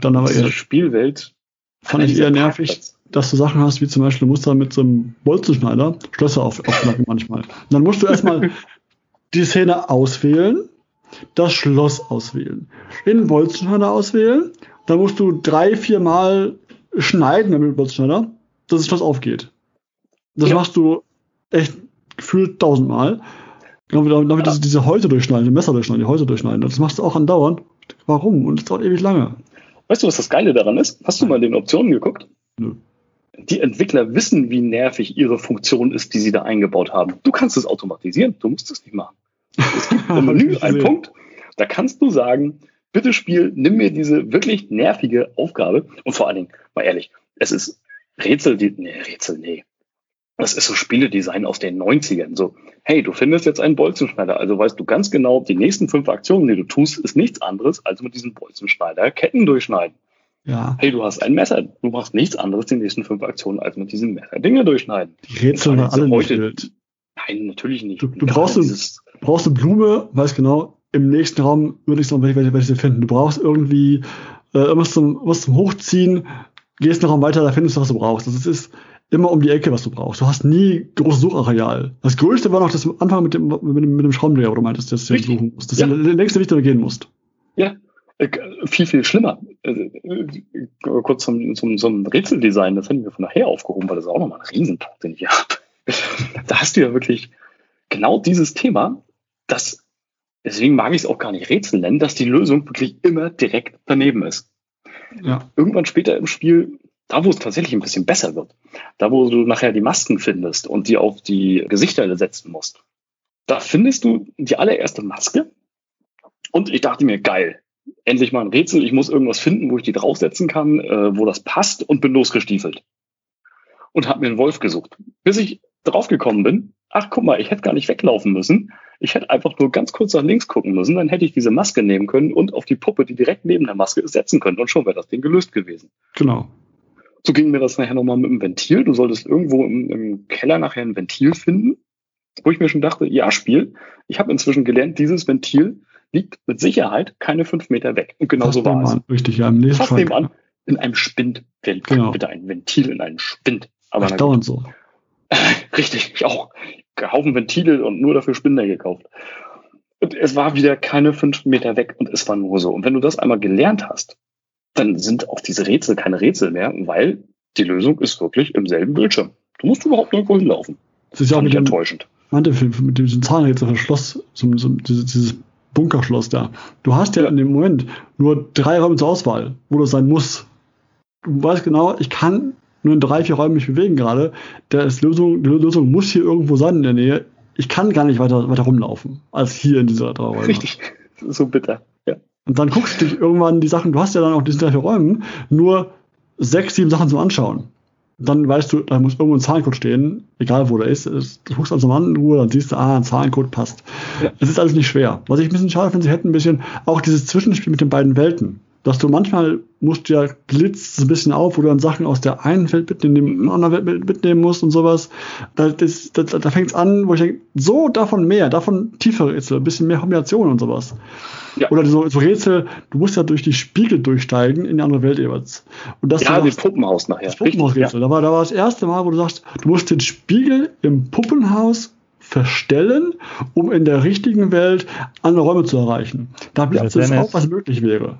Dann aber Diese Spielwelt fand ich eher nervig, Parkplatz. dass du Sachen hast, wie zum Beispiel, du musst da mit so einem Bolzenschneider Schlösser auf, aufknacken manchmal. Und dann musst du erstmal die Szene auswählen, das Schloss auswählen, den Bolzenschneider auswählen dann musst du drei, vier Mal schneiden mit dem Bolzenschneider, dass das Schloss aufgeht. Das ja. machst du echt gefühlt tausendmal. Damit, damit ja. diese Häute durchschneiden, die Messer durchschneiden, die Häute durchschneiden. Das machst du auch andauernd. Warum? Und es dauert ewig lange. Weißt du, was das Geile daran ist? Hast du mal in den Optionen geguckt? Nö. Die Entwickler wissen, wie nervig ihre Funktion ist, die sie da eingebaut haben. Du kannst es automatisieren, du musst es nicht machen. Es gibt im Menü einen Punkt, da kannst du sagen, bitte Spiel, nimm mir diese wirklich nervige Aufgabe und vor allen Dingen, mal ehrlich, es ist Rätsel, die, nee, Rätsel, nee. Das ist so Spieledesign aus den 90ern. So, hey, du findest jetzt einen Bolzenschneider, also weißt du ganz genau, die nächsten fünf Aktionen, die du tust, ist nichts anderes, als mit diesem Bolzenschneider Ketten durchschneiden. Ja. Hey, du hast ein Messer, du machst nichts anderes die nächsten fünf Aktionen, als mit diesem Messer Dinge durchschneiden. Die Rätsel waren alle heute, nicht Nein, natürlich nicht. Du, du brauchst, dieses, brauchst eine Blume, weiß genau, im nächsten Raum würde ich noch welche, welche finden. Du brauchst irgendwie äh, irgendwas, zum, irgendwas zum Hochziehen, gehst einen Raum weiter, da findest du, was du brauchst. Also es ist immer um die Ecke, was du brauchst. Du hast nie großes Suchareal. Das größte war noch das Anfang mit dem, mit dem, mit dem Schraubendreher, wo du meintest, dass du suchen musst. Das ja. ist der längste Weg, den du gehen musst. Ja, äh, viel, viel schlimmer. Also, äh, kurz zum, zum, zum Rätseldesign, das hätten wir von nachher aufgehoben, weil das ist auch nochmal ein Riesenpunkt, den ich hier habe. Da hast du ja wirklich genau dieses Thema, das, deswegen mag ich es auch gar nicht Rätsel nennen, dass die Lösung wirklich immer direkt daneben ist. Ja. Irgendwann später im Spiel da wo es tatsächlich ein bisschen besser wird, da wo du nachher die Masken findest und die auf die Gesichter setzen musst, da findest du die allererste Maske und ich dachte mir, geil, endlich mal ein Rätsel, ich muss irgendwas finden, wo ich die draufsetzen kann, äh, wo das passt und bin losgestiefelt. Und habe mir einen Wolf gesucht. Bis ich draufgekommen bin, ach guck mal, ich hätte gar nicht weglaufen müssen. Ich hätte einfach nur ganz kurz nach links gucken müssen, dann hätte ich diese Maske nehmen können und auf die Puppe, die direkt neben der Maske ist, setzen können und schon wäre das Ding gelöst gewesen. Genau. So ging mir das nachher nochmal mit dem Ventil. Du solltest irgendwo im, im Keller nachher ein Ventil finden, wo ich mir schon dachte, ja, Spiel. Ich habe inzwischen gelernt, dieses Ventil liegt mit Sicherheit keine fünf Meter weg. Und genau so war es. Richtig, ja, im nächsten Fast nebenan, in einem Spind. Wer genau. bitte ein Ventil in einen Spind? Aber Ach, dauernd so. Richtig, ich auch. Haufen Ventile und nur dafür Spinder gekauft. Und es war wieder keine fünf Meter weg und es war nur so. Und wenn du das einmal gelernt hast, dann sind auch diese Rätsel keine Rätsel mehr, weil die Lösung ist wirklich im selben Bildschirm. Du musst überhaupt nirgendwo hinlaufen. Das ist ja auch nicht enttäuschend. Meinte mit diesem Zahnrätsel, das Schloss, so, so, dieses, dieses Bunkerschloss da. Du hast ja in dem Moment nur drei Räume zur Auswahl, wo das sein muss. Du weißt genau, ich kann nur in drei, vier Räumen mich bewegen gerade. Ist Lösung, die Lösung muss hier irgendwo sein in der Nähe. Ich kann gar nicht weiter, weiter rumlaufen, als hier in dieser drei Räume. Richtig, so bitter. Und dann guckst du dich irgendwann die Sachen, du hast ja dann auch diese drei Räumen, nur sechs, sieben Sachen zum Anschauen. Dann weißt du, da muss irgendwo ein Zahlencode stehen, egal wo der ist. Du guckst also mal in Ruhe, dann siehst du, ah, ein Zahlencode passt. Ja. Es ist alles nicht schwer. Was ich ein bisschen schade finde, sie hätten ein bisschen auch dieses Zwischenspiel mit den beiden Welten. Dass du manchmal musst du ja blitzt ein bisschen auf, wo du dann Sachen aus der einen Welt mitnehmen, in die andere Welt mitnehmen musst und sowas. Da, das, da, da fängt es an, wo ich denke, so davon mehr, davon tiefere Rätsel, ein bisschen mehr Kombinationen und sowas. Ja. Oder so, so, Rätsel, du musst ja durch die Spiegel durchsteigen in die andere Welt jeweils. Und das ja, das Puppenhaus nachher. Das Puppenhausrätsel. Ja. Da, war, da war das erste Mal, wo du sagst, du musst den Spiegel im Puppenhaus verstellen, um in der richtigen Welt andere Räume zu erreichen. Da blitzt ja, es auch, was möglich wäre.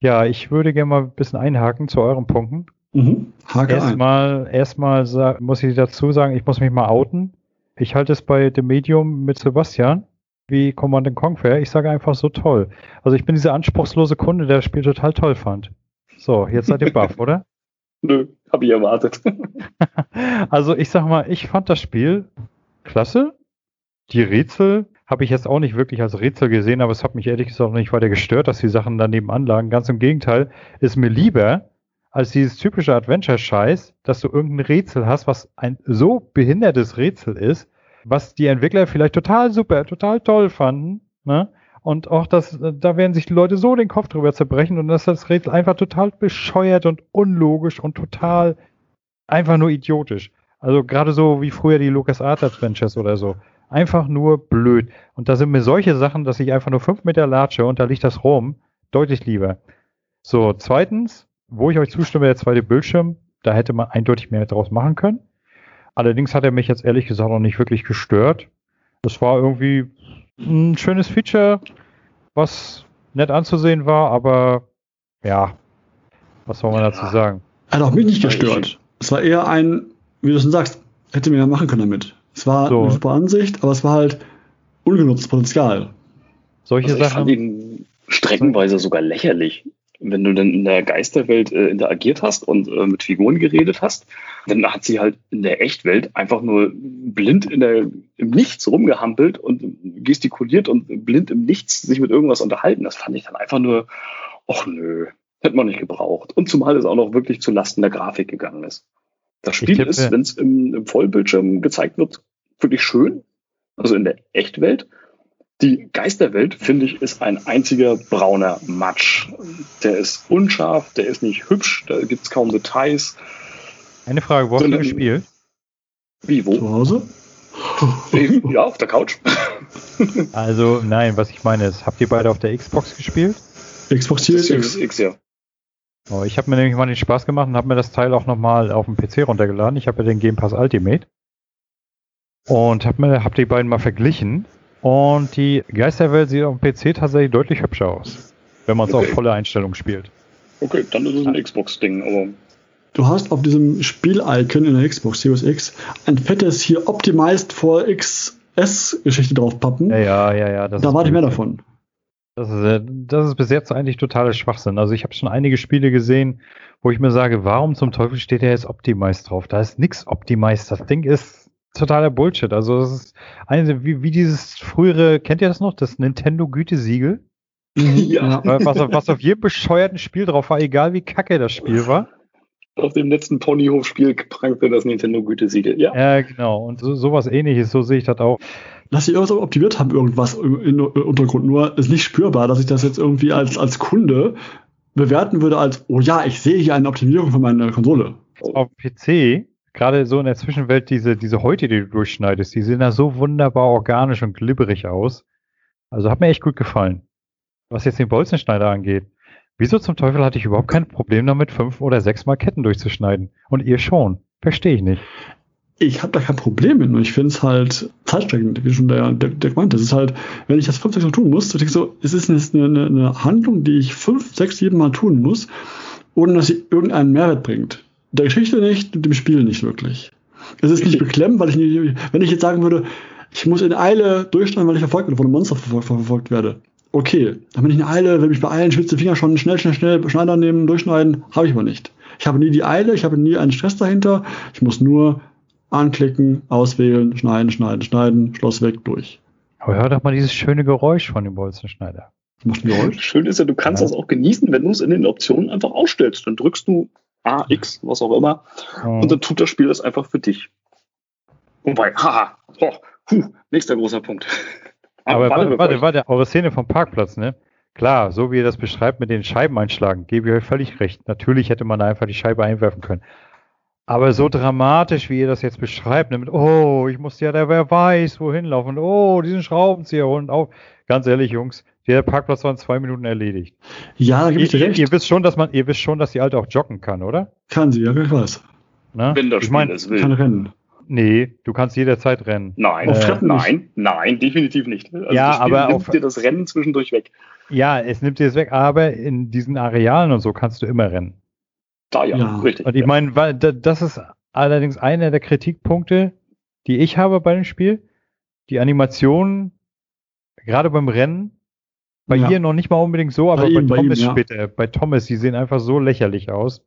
Ja, ich würde gerne mal ein bisschen einhaken zu euren Punkten. Mhm. erstmal, erstmal muss ich dazu sagen, ich muss mich mal outen. Ich halte es bei dem Medium mit Sebastian wie Command Conquer. Ich sage einfach so toll. Also ich bin dieser anspruchslose Kunde, der das Spiel total toll fand. So, jetzt seid ihr baff, oder? Nö, habe ich erwartet. also ich sag mal, ich fand das Spiel klasse. Die Rätsel habe ich jetzt auch nicht wirklich als Rätsel gesehen, aber es hat mich ehrlich gesagt nicht weiter gestört, dass die Sachen daneben anlagen. Ganz im Gegenteil, ist mir lieber als dieses typische Adventure-Scheiß, dass du irgendein Rätsel hast, was ein so behindertes Rätsel ist, was die Entwickler vielleicht total super, total toll fanden, ne? Und auch das, da werden sich die Leute so den Kopf drüber zerbrechen und dass das Rätsel einfach total bescheuert und unlogisch und total einfach nur idiotisch. Also gerade so wie früher die Lucas Art Adventures oder so. Einfach nur blöd. Und da sind mir solche Sachen, dass ich einfach nur fünf Meter latsche und da liegt das rum, deutlich lieber. So, zweitens, wo ich euch zustimme, der zweite Bildschirm, da hätte man eindeutig mehr draus machen können. Allerdings hat er mich jetzt ehrlich gesagt auch nicht wirklich gestört. Das war irgendwie ein schönes Feature, was nett anzusehen war, aber ja, Was soll man dazu sagen? Hat auch mich nicht gestört. Es war eher ein, wie du schon sagst, hätte man ja machen können damit. Es war So. eine super Ansicht, aber es war halt ungenutztes Potenzial. Solche Also ich fand Sachen. ihn streckenweise sogar lächerlich. Wenn du dann in der Geisterwelt äh, interagiert hast und äh, mit Figuren geredet hast, dann hat sie halt in der Echtwelt einfach nur blind in der, im Nichts rumgehampelt und gestikuliert und blind im Nichts sich mit irgendwas unterhalten. Das fand ich dann einfach nur, ach nö, hätte man nicht gebraucht. Und zumal es auch noch wirklich zu Lasten der Grafik gegangen ist. Das Spiel ist, wenn es im, im Vollbildschirm gezeigt wird, wirklich schön. Also in der Echtwelt. Die Geisterwelt, finde ich, ist ein einziger brauner Matsch. Der ist unscharf, der ist nicht hübsch, da gibt's kaum Details. Eine Frage, wo hast du gespielt? Wie, Zu wo? Hause? Eben, ja, auf der Couch. Also, nein, was ich meine ist, habt ihr beide auf der Xbox gespielt? Xbox Series X. X, ja. Oh, ich habe mir nämlich mal den Spaß gemacht und habe mir das Teil auch nochmal auf dem PC runtergeladen. Ich habe ja den Game Pass Ultimate. Und habe mir hab die beiden mal verglichen. Und die Geisterwelt sieht auf dem PC tatsächlich deutlich hübscher aus. Wenn man es Okay. auf volle Einstellung spielt. Okay, dann ist es ein Xbox-Ding, aber Du hast auf diesem Spiel-Icon in der Xbox Series X ein fettes hier Optimized for XS-Geschichte draufpappen. Ja, ja, ja, ja. Das da ist warte ich mehr davon. Das ist, äh, das ist bis jetzt eigentlich totaler Schwachsinn. Also ich habe schon einige Spiele gesehen, wo ich mir sage, warum zum Teufel steht da jetzt Optimized drauf? Da ist nix Optimized. Das Ding ist totaler Bullshit. Also das ist eine, wie, wie dieses frühere, kennt ihr das noch? Das Nintendo Gütesiegel? Ja. was, auf, was auf jedem bescheuerten Spiel drauf war, egal wie kacke das Spiel war. auf dem letzten Ponyhof-Spiel prangte das Nintendo-Gütesiegel. Ja. Ja, genau. Und so, sowas ähnliches, so sehe ich das auch. Dass sie irgendwas optimiert haben, irgendwas im im Untergrund. Nur ist nicht spürbar, dass ich das jetzt irgendwie als, als Kunde bewerten würde als, oh ja, ich sehe hier eine Optimierung für meine Konsole. Auf PC, gerade so in der Zwischenwelt, diese, diese Häute, die du durchschneidest, die sehen da so wunderbar organisch und glibberig aus. Also hat mir echt gut gefallen. Was jetzt den Bolzenschneider angeht. Wieso zum Teufel hatte ich überhaupt kein Problem damit, fünf oder sechs Mal Ketten durchzuschneiden? Und ihr schon. Verstehe ich nicht. Ich habe da kein Problem mit, nur ich finde es halt zeitstreckend, wie schon der, der, der meinte. Es ist halt, wenn ich das fünf, sechs Mal tun muss, so denke ich so, es ist eine, eine, eine Handlung, die ich fünf, sechs, sieben Mal tun muss, ohne dass sie irgendeinen Mehrwert bringt. Der Geschichte nicht, dem Spiel nicht wirklich. Es ist nicht beklemmend, weil ich nicht, wenn ich jetzt sagen würde, ich muss in Eile durchschneiden, weil ich verfolgt werde, von einem Monster verfolgt, verfolgt werde. Okay, dann bin ich in Eile, will mich beeilen, spitze Finger schon schnell, schnell, schnell Schneider nehmen, durchschneiden, habe ich aber nicht. Ich habe nie die Eile, ich habe nie einen Stress dahinter. Ich muss nur anklicken, auswählen, schneiden, schneiden, schneiden, Schloss weg, durch. Aber hör doch mal dieses schöne Geräusch von dem Bolzenschneider. Das macht ein Geräusch. Schön ist ja, du kannst Ja. das auch genießen, wenn du es in den Optionen einfach ausstellst. Dann drückst du A, X, was auch immer, und dann tut das Spiel das einfach für dich. Wobei, haha, oh, huh, nächster großer Punkt. Aber warte, bevor warte, warte, eure Szene vom Parkplatz, ne? Klar, so wie ihr das beschreibt mit den Scheiben einschlagen, gebe ich euch völlig recht. Natürlich hätte man da einfach die Scheibe einwerfen können. Aber so dramatisch, wie ihr das jetzt beschreibt, ne, mit, oh, ich muss ja da, wer weiß, wohin laufen, oh, diesen Schraubenzieher holen, auf. Ganz ehrlich, Jungs, der Parkplatz war in zwei Minuten erledigt. Ja, da gebe Ihr, ich dir ihr, recht. ihr wisst schon, dass man, ihr wisst schon, dass die Alte auch joggen kann, oder? Kann sie, ja, ich weiß. Ne? Wenn das ich meine, es Kann will. rennen. nee, du kannst jederzeit rennen. Nein, äh, nein, nein, definitiv nicht. Also Ja, das Spiel aber nimmt auf- dir das Rennen zwischendurch weg. Ja, es nimmt dir es weg, aber in diesen Arealen und so kannst du immer rennen. Da ja, Ja. richtig. Und ich ja. meine, weil da- das ist allerdings einer der Kritikpunkte, die ich habe bei dem Spiel. Die Animationen, gerade beim Rennen, bei Ja. ihr noch nicht mal unbedingt so, aber Bei bei, ihm, bei Thomas ihm, ja. später, bei Thomas, die sehen einfach so lächerlich aus.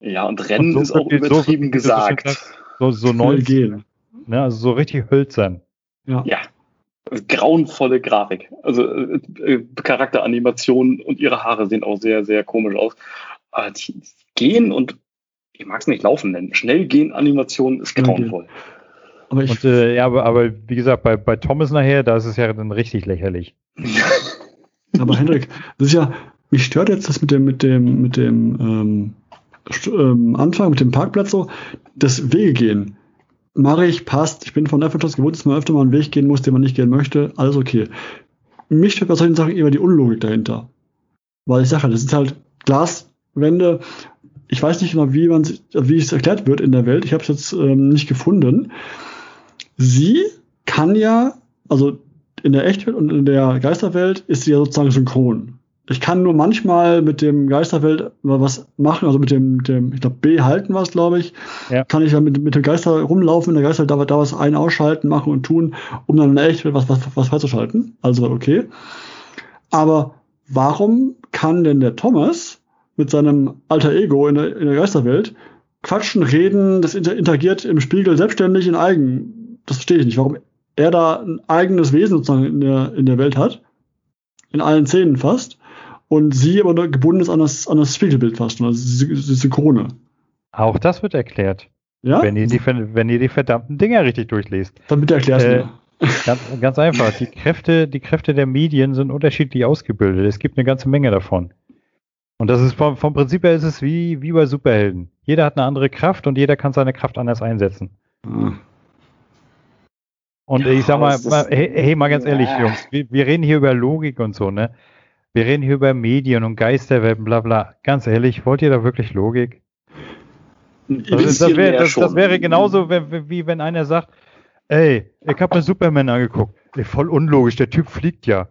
ja, und Rennen Und so ist auch so übertrieben schon gesagt. So, so 90, gehen. ne, also so richtig hölzern. Ja. Ja. Grauenvolle Grafik. Also äh, äh, Charakteranimationen und ihre Haare sehen auch sehr, sehr komisch aus. Aber die gehen und ich mag es nicht laufen nennen. Schnell gehen Animationen ist Schnell gehen. Aber ich, Und äh, ja, aber, aber wie gesagt, bei, bei Thomas nachher, da ist es ja dann richtig lächerlich. aber Hendrik, das ist ja, mich stört jetzt das mit dem, mit dem, mit dem ähm, ähm, Anfang, mit dem Parkplatz so, das Wege gehen. Mache ich, passt. Ich bin von Nervenschutz gewohnt, dass man öfter mal einen Weg gehen muss, den man nicht gehen möchte. Alles okay. Mich stört bei solchen Sachen eher die Unlogik dahinter. Weil ich sage, das sind halt Glaswände. Ich weiß nicht genau, wie man wie es erklärt wird in der Welt. Ich habe es jetzt ähm, nicht gefunden. Sie kann ja, also in der Echtwelt und in der Geisterwelt ist sie ja sozusagen synchron. ich kann nur manchmal mit dem Geisterwelt was machen, also mit dem, mit dem ich glaube, B halten was, glaube ich. Ja. Kann ich ja mit, mit dem Geister rumlaufen, in der Geisterwelt da, da was ein ausschalten, machen und tun, um dann echt was, was, was freizuschalten. Also okay. Aber warum kann denn der Thomas mit seinem alter Ego in der, in der Geisterwelt quatschen, reden, das interagiert im Spiegel selbstständig in eigen? Das verstehe ich nicht. Warum er da ein eigenes Wesen sozusagen in der, in der Welt hat. In allen Szenen fast und sie aber gebunden ist an das, an das Spiegelbild fast, also diese, diese Krone. Auch das wird erklärt. Ja? Wenn ihr die, wenn ihr die verdammten Dinger richtig durchlest. Dann bitte erklärst äh, Ganz, ganz einfach. Die Kräfte, die Kräfte der Medien sind unterschiedlich ausgebildet. Es gibt eine ganze Menge davon. Und das ist vom, vom Prinzip her ist es wie, wie bei Superhelden. Jeder hat eine andere Kraft und jeder kann seine Kraft anders einsetzen. Hm. Und ja, ich sag mal, mal hey, hey, mal ganz ehrlich, Jungs, wir, wir, reden hier über Logik und so, ne? Wir reden hier über Medien und Geisterwelt, bla bla. Ganz ehrlich, wollt ihr da wirklich Logik? Das, das, wär, das, das, wäre genauso, wie, wie wenn einer sagt, ey, ich habe mir Superman angeguckt. Ey, voll unlogisch, der Typ fliegt ja.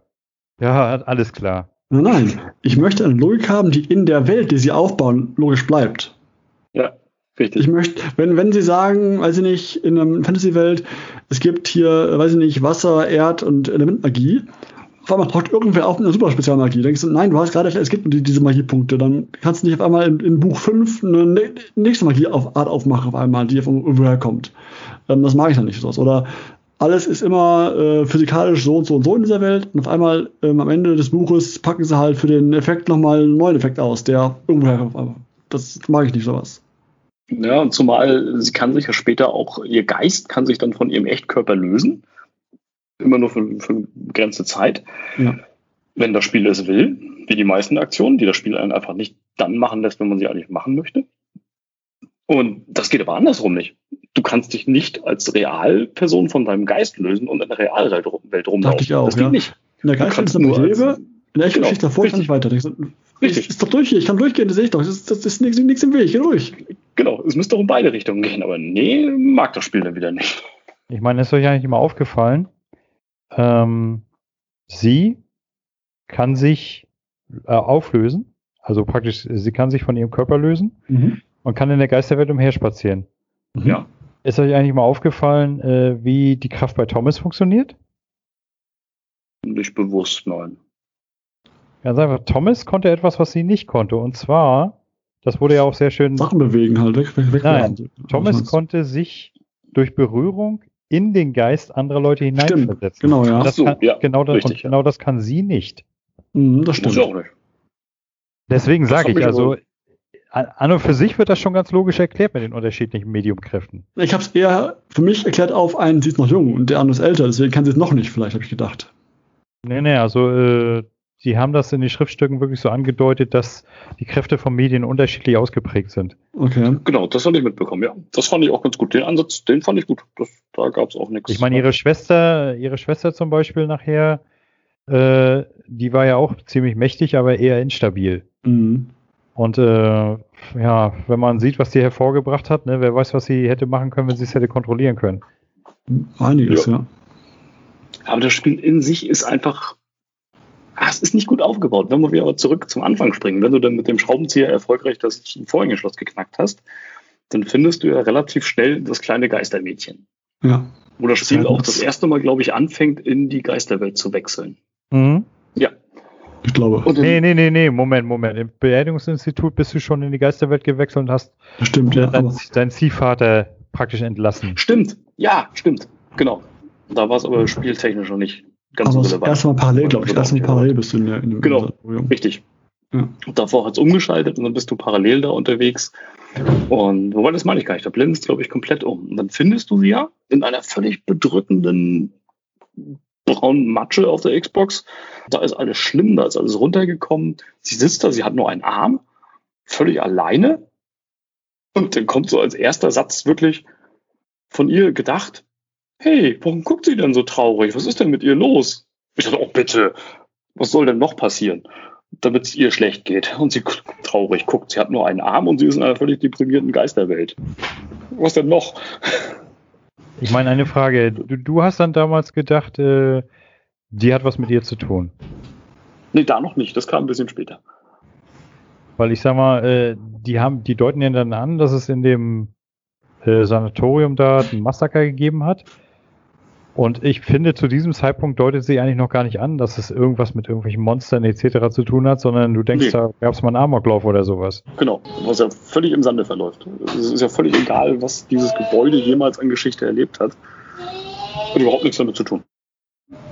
Ja, alles klar. Nein, nein, ich möchte eine Logik haben, die in der Welt, die sie aufbauen, logisch bleibt. Ja, richtig. Ich möchte, wenn, wenn sie sagen, weiß ich nicht, in einer Fantasy-Welt, es gibt hier, weiß ich nicht, Wasser, Erd- und Elementmagie, auf einmal taucht irgendwer auf mit einer super Spezialmagie. Denkst du, nein, du hast gerade, es gibt nur diese Magiepunkte. Dann kannst du nicht auf einmal in, in Buch 5 eine ne, nächste Magieart aufmachen, auf einmal, die von irgendwoher kommt. Ähm, das mag ich dann nicht so. Oder alles ist immer äh, physikalisch so und so und so in dieser Welt. Und auf einmal ähm, am Ende des Buches packen sie halt für den Effekt nochmal einen neuen Effekt aus, der irgendwoher kommt. Das mag ich nicht, sowas. Ja, und zumal sie kann sich ja später auch, ihr Geist kann sich dann von ihrem Echtkörper lösen immer nur für, für eine begrenzte Zeit. Ja. Wenn das Spiel es will, wie die meisten Aktionen, die das Spiel einen einfach nicht dann machen lässt, wenn man sie eigentlich machen möchte. Und das geht aber andersrum nicht. Du kannst dich nicht als Realperson von deinem Geist lösen und in der Realwelt rumlaufen. Dachte ich auch, das geht ja. nicht. In der Geist ist eine in der echten genau, davor kann ich weiter. Richtig. Ist doch durch hier, ich kann durchgehen, das sehe ich doch. Das ist, das ist nichts, nichts im Weg, ich geh durch. Genau, es müsste auch in beide Richtungen gehen, aber nee, mag das Spiel dann wieder nicht. Ich meine, ist euch eigentlich immer aufgefallen, ähm, sie kann sich äh, auflösen, also praktisch, sie kann sich von ihrem Körper lösen mhm. und kann in der Geisterwelt umherspazieren. Mhm. Ja. Ist euch eigentlich mal aufgefallen, äh, wie die Kraft bei Thomas funktioniert? Nicht bewusst, nein. Ganz einfach, Thomas konnte etwas, was sie nicht konnte. Und zwar, das wurde ja auch sehr schön. Sachen bewegen halt, weg, weg, weg. Nein, Thomas konnte sich durch Berührung in den Geist anderer Leute hineinversetzen. Genau, ja. Das so, kann, ja genau, das, richtig, genau das kann sie nicht. Mhm, das stimmt. Auch nicht. Deswegen sage ich, also an und für sich wird das schon ganz logisch erklärt mit den unterschiedlichen Mediumkräften. Ich habe es eher für mich erklärt auf einen, sie ist noch jung und der andere ist älter, deswegen kann sie es noch nicht, vielleicht habe ich gedacht. Nee, nee, also äh, Sie haben das in den Schriftstücken wirklich so angedeutet, dass die Kräfte von Medien unterschiedlich ausgeprägt sind. Okay. Genau, das habe ich mitbekommen, ja. Das fand ich auch ganz gut. Den Ansatz, den fand ich gut. Das, da gab es auch nichts. Ich meine, ihre Schwester, ihre Schwester zum Beispiel nachher, äh, die war ja auch ziemlich mächtig, aber eher instabil. Mhm. Und äh, ja, wenn man sieht, was die hervorgebracht hat, ne, wer weiß, was sie hätte machen können, wenn sie es hätte kontrollieren können. Einiges, ja. ja. Aber das Spiel in sich ist einfach es ist nicht gut aufgebaut. Wenn wir wieder zurück zum Anfang springen, wenn du dann mit dem Schraubenzieher erfolgreich das Vorhängeschloss geknackt hast, dann findest du ja relativ schnell das kleine Geistermädchen. Ja. Wo das Spiel auch das erste Mal, glaube ich, anfängt, in die Geisterwelt zu wechseln. Mhm. Ja. Ich glaube. Und nee, nee, nee, nee, Moment, Moment. Im Beerdigungsinstitut bist du schon in die Geisterwelt gewechselt und hast stimmt, ja, deinen, deinen Ziehvater praktisch entlassen. Stimmt, ja, stimmt. Genau. Da war es aber spieltechnisch noch nicht ganz Aber relevant. Erstmal parallel, glaube ich. Erstmal parallel bist du in, der, in dem Genau, richtig. Ja. davor hat es umgeschaltet und dann bist du parallel da unterwegs. Und wobei das meine ich gar nicht, da blendest glaube ich, komplett um. Und dann findest du sie ja in einer völlig bedrückenden braunen Matsche auf der Xbox. Da ist alles schlimm, da ist alles runtergekommen. Sie sitzt da, sie hat nur einen Arm, völlig alleine. Und dann kommt so als erster Satz wirklich von ihr gedacht, hey, warum guckt sie denn so traurig? Was ist denn mit ihr los? Ich dachte, oh bitte, was soll denn noch passieren? Damit es ihr schlecht geht. Und sie traurig guckt. Sie hat nur einen Arm und sie ist in einer völlig deprimierten Geisterwelt. Was denn noch? Ich meine, eine Frage. Du, du hast dann damals gedacht, äh, die hat was mit ihr zu tun. Nee, da noch nicht. Das kam ein bisschen später. Weil ich sag mal, äh, die haben, die deuten ja dann an, dass es in dem äh, Sanatorium da ein Massaker gegeben hat. Und ich finde, zu diesem Zeitpunkt deutet sie eigentlich noch gar nicht an, dass es irgendwas mit irgendwelchen Monstern etc. zu tun hat, sondern du denkst, nee. da gab es mal einen Amoklauf oder sowas. Genau, was ja völlig im Sande verläuft. Es ist ja völlig egal, was dieses Gebäude jemals an Geschichte erlebt hat. Hat überhaupt nichts damit zu tun.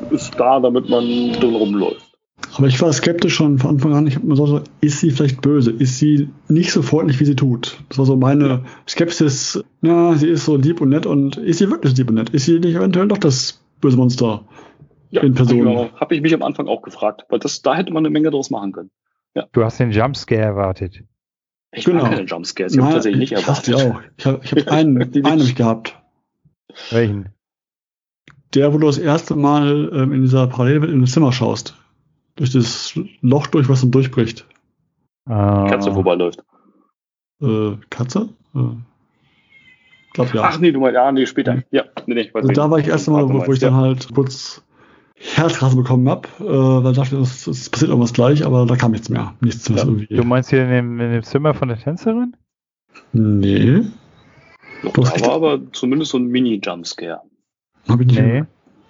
Ist da, damit man drin rumläuft. Aber ich war skeptisch schon von Anfang an. Ich habe mir so, ist sie vielleicht böse? Ist sie nicht so freundlich, wie sie tut? Das war so meine Skepsis. Ja, sie ist so lieb und nett und ist sie wirklich lieb und nett? Ist sie nicht eventuell doch das böse Monster ja, in Person? Genau. Habe ich mich am Anfang auch gefragt, weil das, da hätte man eine Menge draus machen können. Ja. Du hast den Jumpscare erwartet. Ich genau. keine Jumpscares, ich habe tatsächlich nicht erwartet. Ich auch. Ich habe ich hab einen, einen gehabt. Welchen? Der, wo du das erste Mal ähm, in dieser Parallelwelt in das Zimmer schaust durch das Loch durch, was dann durchbricht. Ah. Katze vorbeiläuft. Äh, Katze? Äh, glaub, ja. Ach nee, du meinst, ja, nee, später. Ja, nee, nee, also da war ich erst einmal, wo, wo ich dann halt kurz Herzrasen bekommen habe, äh, weil ich dachte, es, es passiert irgendwas gleich, aber da kam nichts mehr. Nichts ja. irgendwie. Du meinst hier in dem, in dem Zimmer von der Tänzerin? Nee. Doch, da war aber zumindest so ein Mini-Jumpscare. Hab ich nicht nee.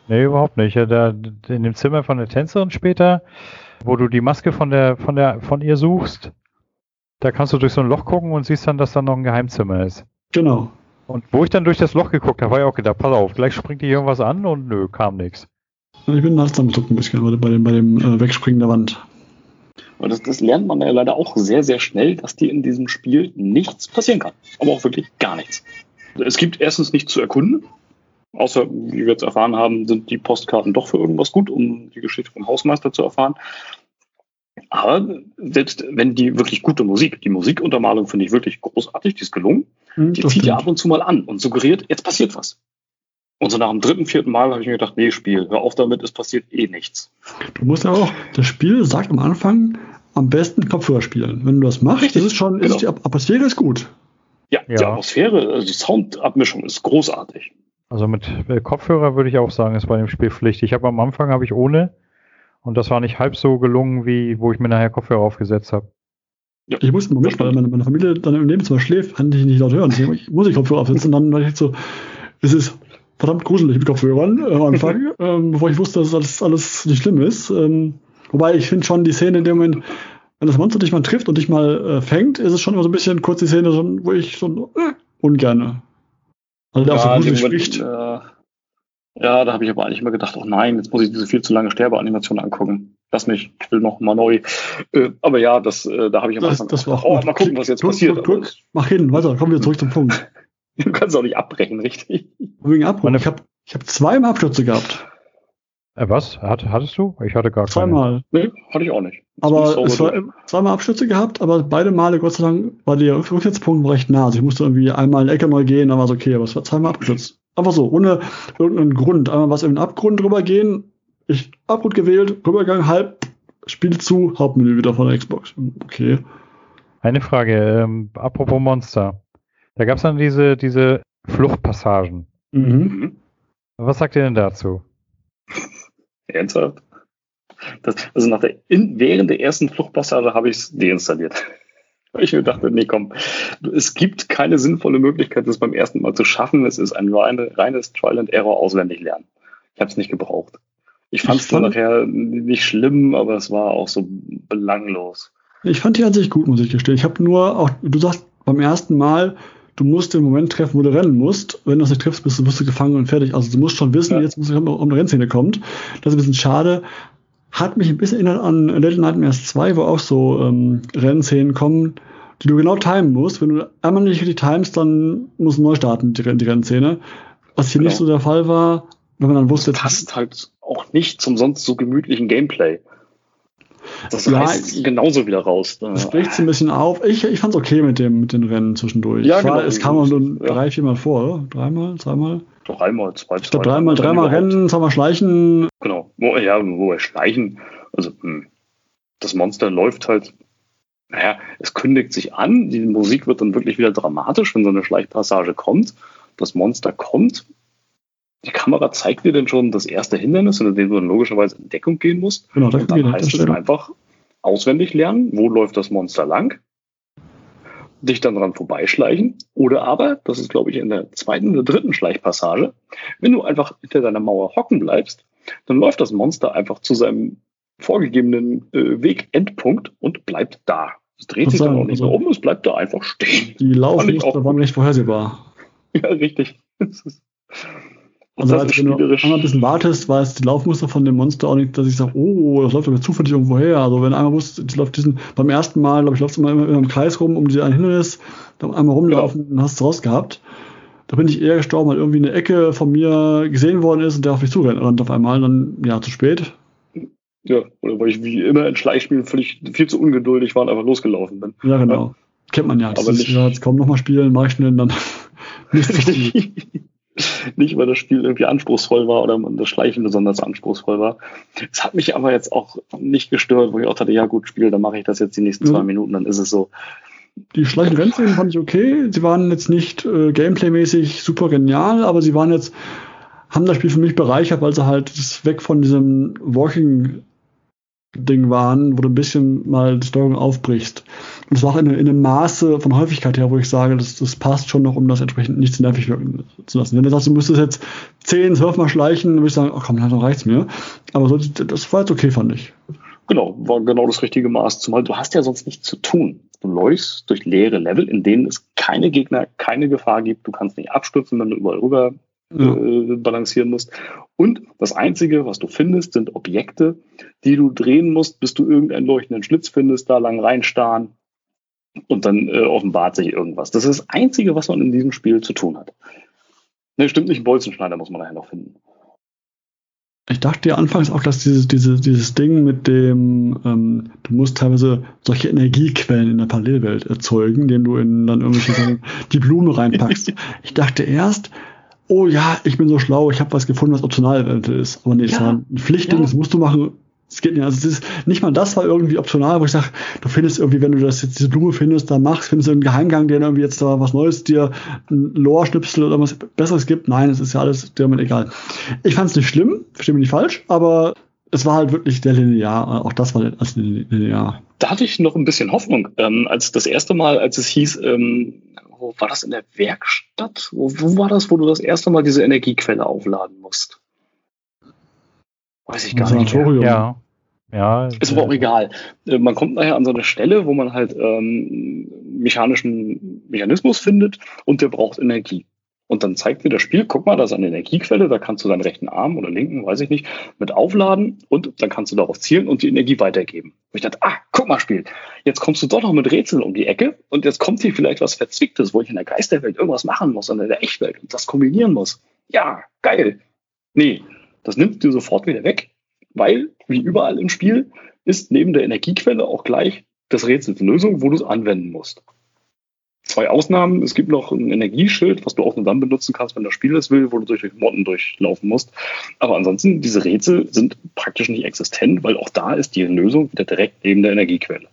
Nee, überhaupt nicht. Ja, da, in dem Zimmer von der Tänzerin später, wo du die Maske von der, von der, von ihr suchst, da kannst du durch so ein Loch gucken und siehst dann, dass da noch ein Geheimzimmer ist. Genau. Und wo ich dann durch das Loch geguckt habe, war ich auch gedacht, pass auf, gleich springt hier irgendwas an und nö, kam nichts. Ich bin nachts am Zucken ein bisschen bei dem, bei dem äh, Wegspringen der Wand. Und das, das lernt man ja leider auch sehr, sehr schnell, dass dir in diesem Spiel nichts passieren kann. Aber auch wirklich gar nichts. Es gibt erstens nichts zu erkunden. Außer, wie wir jetzt erfahren haben, sind die Postkarten doch für irgendwas gut, um die Geschichte vom Hausmeister zu erfahren. Aber selbst wenn die wirklich gute Musik, die Musikuntermalung finde ich wirklich großartig, die ist gelungen, hm, die zieht ja ab und zu mal an und suggeriert, jetzt passiert was. Und so nach dem dritten, vierten Mal habe ich mir gedacht, nee, Spiel, hör auf damit, es passiert eh nichts. Du musst ja auch, das Spiel sagt am Anfang, am besten Kopfhörer spielen. Wenn du das machst, Richtig, das ist schon, genau. ist die Atmosphäre ist gut. Ja, ja, die Atmosphäre, also die Soundabmischung ist großartig. Also mit Kopfhörer würde ich auch sagen, ist bei dem Spiel Pflicht. Ich habe am Anfang habe ich ohne und das war nicht halb so gelungen, wie wo ich mir nachher Kopfhörer aufgesetzt habe. Ja, ich musste mal mit, weil meine, meine Familie dann im Nebenzimmer schläft, kann ich nicht laut hören. Deswegen muss ich Kopfhörer aufsetzen. Und dann war ich so, es ist verdammt gruselig mit Kopfhörern äh, am Anfang, ähm, bevor ich wusste, dass alles, alles nicht schlimm ist. Ähm, wobei ich finde schon die Szene in dem Moment, wenn das Monster dich mal trifft und dich mal äh, fängt, ist es schon immer so ein bisschen kurz die Szene, wo ich so äh, ungerne der ja, auch so gut spricht. Äh, ja, da habe ich aber eigentlich immer gedacht, oh nein, jetzt muss ich diese viel zu lange Sterbeanimation angucken. Lass mich, ich will noch mal neu. Äh, aber ja, das, äh, da habe ich am Anfang das, das gedacht, oh, mal gucken, was jetzt guck, passiert. Guck, guck, mach hin, weiter, kommen wir zurück zum Punkt. du kannst auch nicht abbrechen, richtig? Wegen Abbruch. Ich habe ich hab zweimal Abstürze gehabt. Äh, was? Hat, hattest du? Ich hatte gar Zweimal. Keine. Nee, hatte ich auch nicht. Das aber es war zweimal Abstürze gehabt, aber beide Male, Gott sei Dank, war der Rückwärtspunkt recht nah. Also ich musste irgendwie einmal in die Ecke neu gehen, dann war es okay, aber es war zweimal abgestürzt. Einfach so, ohne irgendeinen Grund. Einmal was in den Abgrund drüber gehen, ich Abgrund gewählt, rübergegangen, halb, Spiel zu, Hauptmenü wieder von der Xbox. Okay. Eine Frage, ähm, apropos Monster. Da gab es dann diese, diese Fluchtpassagen. Mhm. Was sagt ihr denn dazu? Ernsthaft? Das, also nach der, in, während der ersten Fluchtpassage habe ich es deinstalliert. Weil ich mir dachte, nee, komm, es gibt keine sinnvolle Möglichkeit, das beim ersten Mal zu schaffen. Es ist ein reine, reines Trial and Error auswendig lernen. Ich habe es nicht gebraucht. Ich fand es dann nachher nicht schlimm, aber es war auch so belanglos. Ich fand die an sich gut, muss ich gestehen. Ich habe nur auch, du sagst beim ersten Mal, du musst den Moment treffen, wo du rennen musst. Wenn du das nicht triffst, bist du, bist du gefangen und fertig. Also du musst schon wissen, ja. jetzt muss ich um eine Rennszene kommt. Das ist ein bisschen schade. Hat mich ein bisschen erinnert an Little Nightmares 2, wo auch so ähm, Rennszenen kommen, die du genau timen musst. Wenn du einmal nicht richtig timest, dann musst du neu starten, die, die Rennszene. Was hier genau. nicht so der Fall war, wenn man dann wusste... Das passt halt auch nicht zum sonst so gemütlichen Gameplay. Das ja, reißt genauso wieder raus. Das spricht ein bisschen auf. Ich, ich fand es okay mit dem mit den Rennen zwischendurch. Ja, genau. Es kam nur ja. drei, viermal vor, oder? Dreimal, zweimal? Dreimal, zwei, Ich glaube dreimal, dreimal Rennen, zweimal Schleichen. Genau. Ja, wo wir schleichen. Also hm, das Monster läuft halt. Naja, es kündigt sich an. Die Musik wird dann wirklich wieder dramatisch, wenn so eine Schleichpassage kommt. Das Monster kommt, die Kamera zeigt dir dann schon das erste Hindernis, in dem du dann logischerweise in Deckung gehen musst. Genau, und dann heißt es einfach auswendig lernen, wo läuft das Monster lang, dich dann dran vorbeischleichen. Oder aber, das ist glaube ich in der zweiten oder dritten Schleichpassage, wenn du einfach hinter deiner Mauer hocken bleibst, dann läuft das Monster einfach zu seinem vorgegebenen äh, Wegendpunkt und bleibt da. Es dreht sich dann auch nicht mehr um, es bleibt da einfach stehen. Die Laufmuster waren nicht vorhersehbar. Ja, richtig. Also, also wenn du einmal ein bisschen wartest, weiß die Laufmuster von dem Monster auch nicht, dass ich sage, oh, das läuft aber zufällig irgendwo her. Also wenn einmal wusste, das läuft diesen, beim ersten Mal, glaube ich, läuft es immer, immer im Kreis rum, um diese ein Hindernis, dann einmal rumlaufen, genau. dann hast du es raus gehabt. Da bin ich eher gestorben, weil irgendwie eine Ecke von mir gesehen worden ist und der auf mich zurennt und auf einmal dann, ja, zu spät. Ja, oder weil ich wie immer in Schleichspielen völlig viel zu ungeduldig war und einfach losgelaufen bin. Ja, genau. Ja. Kennt man ja. Das aber ist, nicht. Ja, jetzt kaum nochmal spielen, mach ich schnell dann nicht viel. Nicht, weil das Spiel irgendwie anspruchsvoll war oder das Schleichen besonders anspruchsvoll war. Es hat mich aber jetzt auch nicht gestört, wo ich auch dachte, ja gut, Spiel, dann mache ich das jetzt die nächsten zwei Minuten, dann ist es so. Die schleichen Rennszenen fand ich okay. Sie waren jetzt nicht äh, gameplaymäßig super genial, aber sie waren jetzt, haben das Spiel für mich bereichert, weil sie halt weg von diesem Walking Ding waren, wo du ein bisschen mal die Steuerung aufbrichst. Und das war auch in, in, einem Maße von Häufigkeit her, wo ich sage, das, das passt schon noch, um das entsprechend nicht zu nervig wirken zu lassen. Wenn du sagst, du müsstest jetzt 10, 12 Mal schleichen, dann würde ich sagen, oh komm, dann reicht's mir. Aber so, das war jetzt okay, fand ich. Genau, war genau das richtige Maß. Zumal du hast ja sonst nichts zu tun. Du läufst durch leere Level, in denen es keine Gegner, keine Gefahr gibt. Du kannst nicht abstürzen, wenn du überall rüber ja. äh, balancieren musst. Und das Einzige, was du findest, sind Objekte, die du drehen musst, bis du irgendeinen leuchtenden Schlitz findest, da lang reinstarren und dann äh, offenbart sich irgendwas. Das ist das Einzige, was man in diesem Spiel zu tun hat. Ne, stimmt nicht, Bolzenschneider muss man nachher noch finden. Ich dachte ja anfangs auch, dass dieses, dieses, dieses Ding mit dem, ähm, du musst teilweise solche Energiequellen in der Parallelwelt erzeugen, indem du in dann irgendwelche die Blume reinpackst. Ich dachte erst, oh ja, ich bin so schlau, ich habe was gefunden, was optional eventuell ist. Aber nee, das ja, war ein Pflichtding, ja. das musst du machen. Es geht nicht. Also ist, nicht mal das war irgendwie optional, wo ich sage, du findest irgendwie, wenn du das jetzt diese Blume findest, da machst, findest du einen Geheimgang, der irgendwie jetzt da was Neues dir, ein Lore-Schnipsel oder was Besseres gibt. Nein, es ist ja alles dir egal. Ich fand es nicht schlimm, verstehe mich nicht falsch, aber es war halt wirklich der linear. Auch das war als linear. Da hatte ich noch ein bisschen Hoffnung, ähm, als das erste Mal, als es hieß, ähm, wo war das in der Werkstatt? Wo, wo war das, wo du das erste Mal diese Energiequelle aufladen musst? Weiß ich gar nicht. Mehr. Ja. Ja, ist aber auch egal. Äh, man kommt nachher an so eine Stelle, wo man halt ähm, mechanischen Mechanismus findet und der braucht Energie. Und dann zeigt dir das Spiel, guck mal, da ist eine Energiequelle, da kannst du deinen rechten Arm oder linken, weiß ich nicht, mit aufladen und dann kannst du darauf zielen und die Energie weitergeben. Und ich dachte, ah, guck mal, Spiel, jetzt kommst du doch noch mit Rätseln um die Ecke und jetzt kommt hier vielleicht was Verzwicktes, wo ich in der Geisterwelt irgendwas machen muss und in der Echtwelt und das kombinieren muss. Ja, geil. Nee, das nimmt dir sofort wieder weg, weil, wie überall im Spiel, ist neben der Energiequelle auch gleich das Rätsel zur Lösung, wo du es anwenden musst zwei Ausnahmen. Es gibt noch ein Energieschild, was du auch nur dann benutzen kannst, wenn das Spiel es will, wo du durch Motten durchlaufen musst. Aber ansonsten, diese Rätsel sind praktisch nicht existent, weil auch da ist die Lösung wieder direkt neben der Energiequelle.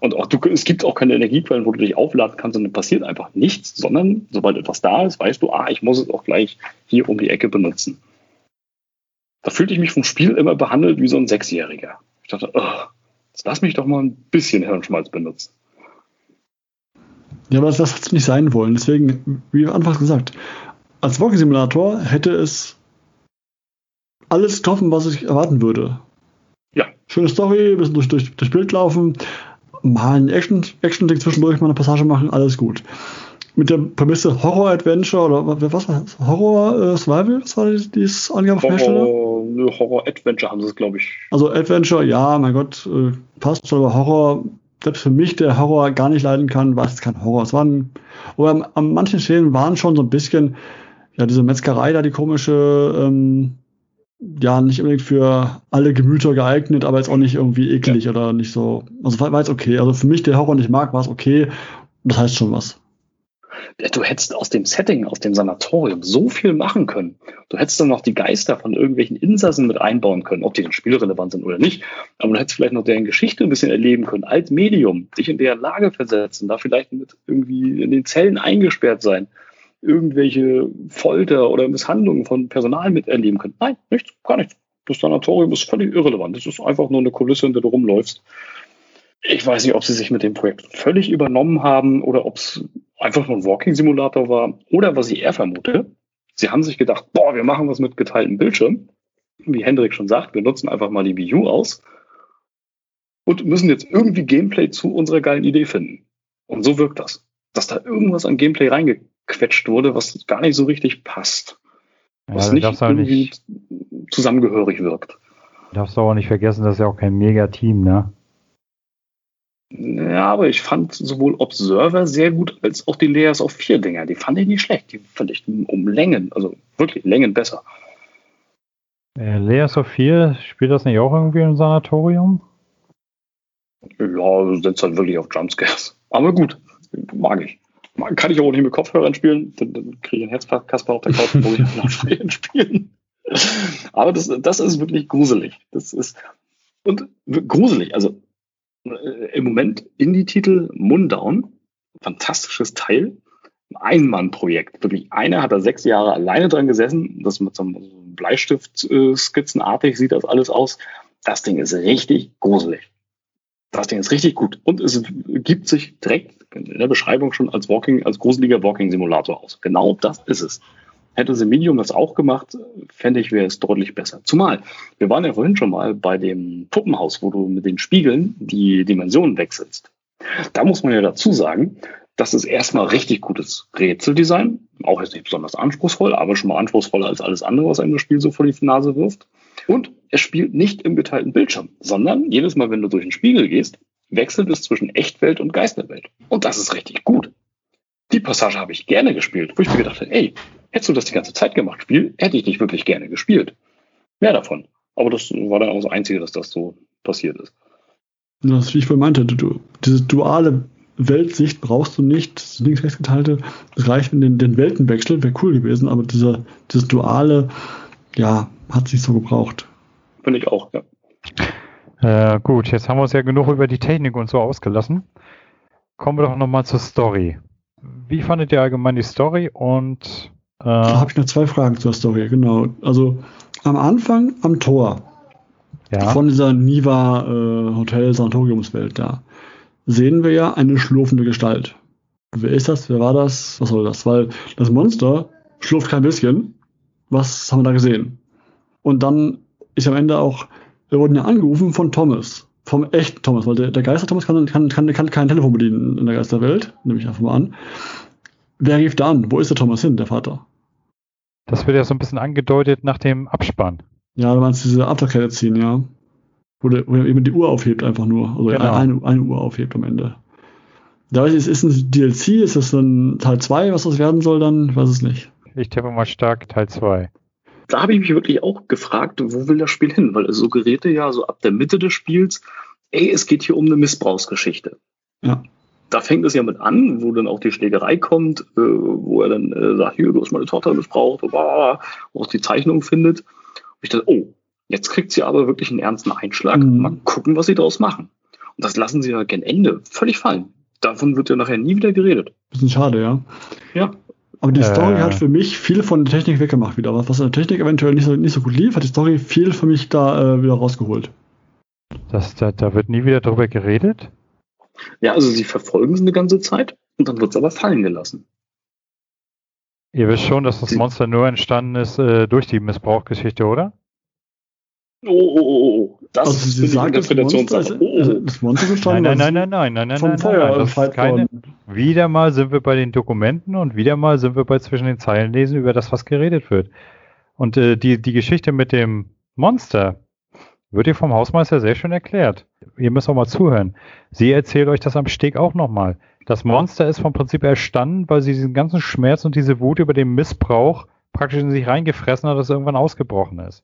Und auch du, es gibt auch keine Energiequellen, wo du dich aufladen kannst dann passiert einfach nichts, sondern sobald etwas da ist, weißt du, ah, ich muss es auch gleich hier um die Ecke benutzen. Da fühlte ich mich vom Spiel immer behandelt wie so ein Sechsjähriger. Ich dachte, oh, jetzt lass mich doch mal ein bisschen Hirnschmalz benutzen. Ja, aber das, hat es nicht sein wollen. Deswegen, wie anfangs gesagt, als Walking-Simulator hätte es alles getroffen, was ich erwarten würde. Ja. Schöne Story, ein bisschen durch, durch, durch Bild laufen, mal ein Action-Ding Action zwischendurch, mal eine Passage machen, alles gut. Mit der Prämisse Horror-Adventure oder was war das? Horror-Survival? Äh, was war dieses Angabe von Hersteller? Horror-Adventure haben sie es, glaube ich. Also Adventure, ja, mein Gott, äh, passt schon, aber Horror selbst für mich der Horror gar nicht leiden kann, war es kein Horror. Es waren, oder an manchen Stellen waren schon so ein bisschen, ja, diese Metzgerei da, die komische, ähm, ja, nicht unbedingt für alle Gemüter geeignet, aber jetzt auch nicht irgendwie eklig ja. oder nicht so. Also war, war jetzt okay. Also für mich, der Horror nicht mag, war es okay. Das heißt schon was du hättest aus dem Setting, aus dem Sanatorium so viel machen können. Du hättest dann noch die Geister von irgendwelchen Insassen mit einbauen können, ob die dann spielrelevant sind oder nicht. Aber du hättest vielleicht noch deren Geschichte ein bisschen erleben können, als Medium, dich in der Lage versetzen, da vielleicht mit irgendwie in den Zellen eingesperrt sein. irgendwelche Folter oder Misshandlungen von Personal miterleben können. Nein, nichts, gar nichts. Das Sanatorium ist völlig irrelevant. Das ist einfach nur eine Kulisse, in der du rumläufst. Ich weiß nicht, ob sie sich mit dem Projekt völlig übernommen haben oder ob es einfach nur ein Walking-Simulator war oder was ich eher vermute. Sie haben sich gedacht, boah, wir machen was mit geteiltem Bildschirm. Wie Hendrik schon sagt, wir nutzen einfach mal die Wii U aus und müssen jetzt irgendwie Gameplay zu unserer geilen Idee finden. Und so wirkt das. Dass da irgendwas an Gameplay reingequetscht wurde, was gar nicht so richtig passt. Was ja, nicht irgendwie nicht, zusammengehörig wirkt. Darfst du aber nicht vergessen, das ist ja auch kein Mega-Team, ne? Ja, aber ich fand sowohl Observer sehr gut als auch die Layers of 4 Dinger. Die fand ich nicht schlecht. Die fand ich um Längen, also wirklich Längen besser. Äh, Layers of 4, spielt das nicht auch irgendwie im Sanatorium? Ja, setzt halt wirklich auf Jumpscares. Aber gut, mag ich. Kann ich auch nicht mit Kopfhörern spielen, dann, dann kriege ich einen Herzkasper auf der Couch, wo ich nach spielen. Aber das, das ist wirklich gruselig. Das ist und gruselig. Also im Moment Indie-Titel Mundown, fantastisches Teil, Ein-Mann-Projekt. Wirklich, einer hat da sechs Jahre alleine dran gesessen. Das mit so einem Bleistift-skizzenartig äh, sieht das alles aus. Das Ding ist richtig gruselig. Das Ding ist richtig gut. Und es gibt sich direkt in der Beschreibung schon als Walking, als gruseliger Walking-Simulator aus. Genau das ist es. Hätte The Medium das auch gemacht, fände ich, wäre es deutlich besser. Zumal, wir waren ja vorhin schon mal bei dem Puppenhaus, wo du mit den Spiegeln die Dimensionen wechselst. Da muss man ja dazu sagen, das ist erstmal richtig gutes Rätseldesign. Auch jetzt nicht besonders anspruchsvoll, aber schon mal anspruchsvoller als alles andere, was einem das Spiel so vor die Nase wirft. Und es spielt nicht im geteilten Bildschirm, sondern jedes Mal, wenn du durch den Spiegel gehst, wechselt es zwischen Echtwelt und Geisterwelt. Und das ist richtig gut. Die Passage habe ich gerne gespielt, wo ich mir gedacht habe, ey, hättest du das die ganze Zeit gemacht, Spiel, hätte ich nicht wirklich gerne gespielt. Mehr davon. Aber das war dann auch das Einzige, dass das so passiert ist. Das, wie ich vorhin meinte, du, diese duale Weltsicht brauchst du nicht, das links rechts geteilte, das reicht, wenn den, den Weltenwechsel wäre cool gewesen, aber dieser, dieses duale, ja, hat sich so gebraucht. Finde ich auch, ja. Äh, gut, jetzt haben wir uns ja genug über die Technik und so ausgelassen. Kommen wir doch nochmal zur Story. Wie fandet ihr allgemein die Story und äh, da habe ich noch zwei Fragen zur Story, genau. Also am Anfang am Tor ja. von dieser Niva äh, Hotel Sanatoriumswelt da sehen wir ja eine schlurfende Gestalt. Wer ist das? Wer war das? Was soll das? Weil das Monster schlurft kein bisschen. Was haben wir da gesehen? Und dann ist am Ende auch, wir wurden ja angerufen von Thomas. Vom echten Thomas, weil der, der Geister Thomas kann, kann, kann, kann kein Telefon bedienen in der Geisterwelt, nehme ich einfach mal an. Wer rief da an? Wo ist der Thomas hin, der Vater? Das wird ja so ein bisschen angedeutet nach dem Abspann. Ja, du meinst diese Afterkette ziehen, ja. Wo, der, wo er eben die Uhr aufhebt einfach nur. Also genau. eine, eine Uhr aufhebt am Ende. Da weiß ich, ist ein DLC, ist das dann Teil 2, was das werden soll dann? Ich weiß es nicht. Ich tippe mal stark Teil 2. Da habe ich mich wirklich auch gefragt, wo will das Spiel hin? Weil es suggerierte ja so ab der Mitte des Spiels, ey, es geht hier um eine Missbrauchsgeschichte. Ja da fängt es ja mit an, wo dann auch die Schlägerei kommt, äh, wo er dann äh, sagt, hier, du hast meine Tochter missbraucht, wo auch die Zeichnung findet. Und ich dachte, oh, jetzt kriegt sie aber wirklich einen ernsten Einschlag. Mhm. Mal gucken, was sie daraus machen. Und das lassen sie ja gen Ende völlig fallen. Davon wird ja nachher nie wieder geredet. Bisschen schade, ja. Ja. Aber die Story äh. hat für mich viel von der Technik weggemacht wieder. Was in der Technik eventuell nicht so, nicht so gut lief, hat die Story viel für mich da äh, wieder rausgeholt. Das, da, da wird nie wieder darüber geredet? Ja, also sie verfolgen sie eine ganze Zeit und dann wird es aber fallen gelassen. Ihr wisst schon, dass das Monster nur entstanden ist äh, durch die Missbrauchgeschichte, oder? Oh, oh, oh, oh. Das also sie sagt, das Monster, ist, oh, oh. das Monster gestanden nein, nein, nein, nein, nein, nein, vom nein, Feuer nein, nein. Keine, wieder mal sind wir bei den Dokumenten und wieder mal sind wir bei zwischen den Zeilen lesen über das, was geredet wird. Und äh, die, die Geschichte mit dem Monster, wird ihr vom Hausmeister sehr schön erklärt. Ihr müsst auch mal zuhören. Sie erzählt euch das am Steg auch nochmal. Das Monster ist vom Prinzip erstanden, weil sie diesen ganzen Schmerz und diese Wut über den Missbrauch praktisch in sich reingefressen hat, dass es irgendwann ausgebrochen ist.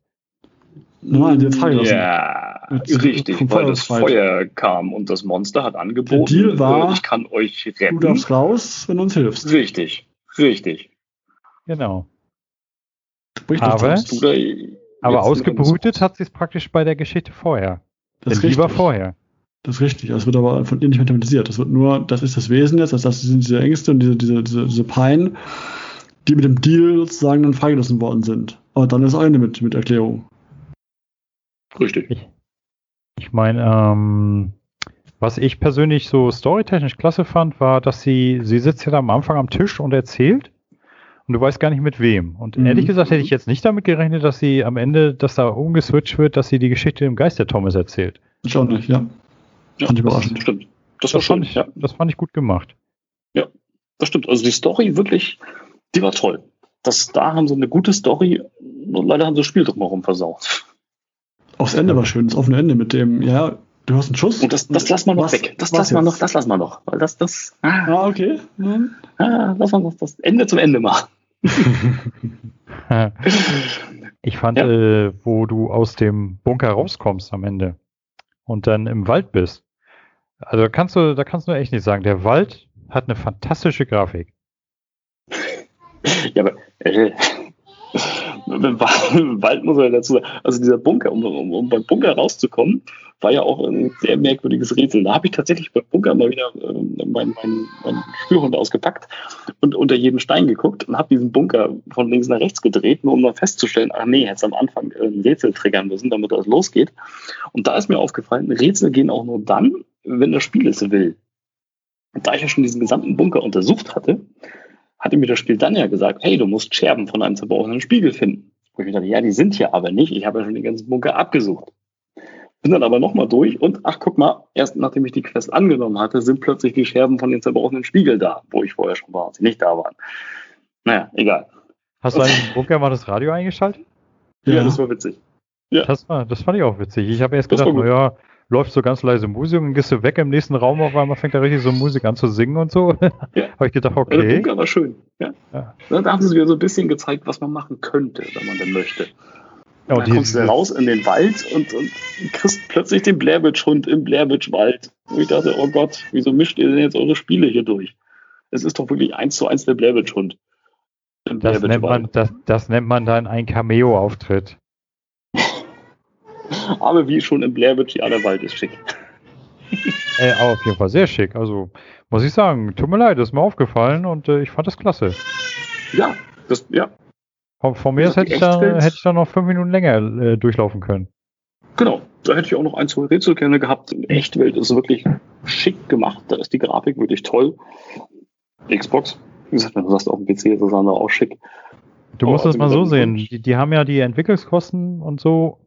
Nein, jetzt Ja, richtig, weil das Feuer kam und das Monster hat angeboten, Der Deal war, ich kann euch retten. Du darfst raus, wenn du uns hilfst. Richtig, richtig. Genau. Aber, aber ausgebrütet hat sie es praktisch bei der Geschichte vorher. Das ist lieber vorher. Das ist richtig. Das wird aber von ihr nicht thematisiert. Das wird nur, das ist das Wesen jetzt, das, das sind diese Ängste und diese, diese, diese, diese Pein. die mit dem Deal sozusagen dann freigelassen worden sind. Aber dann ist eine mit, mit Erklärung. Richtig. Ich, ich meine, ähm, was ich persönlich so storytechnisch klasse fand, war, dass sie, sie sitzt ja da am Anfang am Tisch und erzählt und du weißt gar nicht mit wem. Und Mhm. ehrlich gesagt hätte ich jetzt nicht damit gerechnet, dass sie am Ende, dass da umgeswitcht wird, dass sie die Geschichte im Geist der Thomas erzählt. Ich auch nicht, ja. Ja, Fand ich das überraschend. stimmt. Das war Das fand, schön. ich, Ja, das fand ich gut gemacht. das stimmt. Also die Story wirklich, die war toll. Das, da haben sie eine gute Story und leider haben sie das Spiel drumherum versaut. Auch das Ende war schön, das offene Ende mit dem, ja, du hast einen Schuss. Und das, das lassen wir noch Was- weg. Das lassen wir noch, das lassen wir noch. Weil das, das, ah, Ah, okay. Hm. ah, wir noch das Ende zum Ende machen. Ich fand, Ja. äh, wo du aus dem Bunker rauskommst am Ende und dann im Wald bist. Also da kannst du, da kannst du echt nicht sagen. Der Wald hat eine fantastische Grafik. Ja, aber äh, Wald muss man dazu sagen, also dieser Bunker, um, um, um beim Bunker rauszukommen, war ja auch ein sehr merkwürdiges Rätsel. Da habe ich tatsächlich beim Bunker mal wieder äh, meinen mein, mein Spürhund ausgepackt und unter jeden Stein geguckt und habe diesen Bunker von links nach rechts gedreht, nur um dann festzustellen, ach nee, jetzt am Anfang äh, ein Rätsel triggern müssen, damit das losgeht. Und da ist mir aufgefallen, Rätsel gehen auch nur dann, wenn das Spiel es will. Und da ich ja schon diesen gesamten Bunker untersucht hatte, hatte mir das Spiel dann ja gesagt, hey, du musst Scherben von einem zerbrochenen Spiegel finden. Wo ich mir dachte, ja, die sind hier aber nicht. Ich habe ja schon den ganzen Bunker abgesucht. Bin dann aber nochmal durch und ach, guck mal, erst nachdem ich die Quest angenommen hatte, sind plötzlich die Scherben von den zerbrochenen Spiegeln da, wo ich vorher schon war und sie nicht da waren. Naja, egal. Hast du eigentlich im Bunker mal das Radio eingeschaltet? Ja, das war witzig. Das, war, das fand ich auch witzig. Ich habe erst Das gedacht, naja, läuft so ganz leise Musik und gehst du weg im nächsten Raum auf einmal fängt da richtig so Musik an zu singen und so. Ja. habe ich gedacht, Ja, Der okay. Bunker war schön. Ja. Ja. Da haben sie wieder so ein bisschen gezeigt, was man machen könnte, wenn man denn möchte. Ja, dann und kommst du raus in den Wald und, und kriegst plötzlich den Blairwitch-Hund im Blairwitch-Wald. Und ich dachte, oh Gott, wieso mischt ihr denn jetzt eure Spiele hier durch? Es ist doch wirklich eins zu eins der Blairwitch-Hund. Das nennt, man, das, das nennt man dann ein Cameo-Auftritt. Aber wie schon im Blairwitch, ja, der Wald ist schick. Äh, aber auf jeden Fall sehr schick. Also muss ich sagen, tut mir leid, ist mir aufgefallen und äh, ich fand das klasse. Ja, das, ja, Von, von mir aus hätte ich, da, hätte ich da noch fünf Minuten länger äh, durchlaufen können. genau. Da hätte ich auch noch ein, zwei Rätsel gerne gehabt. In Echtwelt ist wirklich schick gemacht. Da ist die Grafik wirklich toll. Xbox, wie gesagt, wenn du sagst, auf dem PC ist das andere auch schick. Du Oh, musst es also mal so sehen. Die, die haben ja die Entwicklungskosten und so,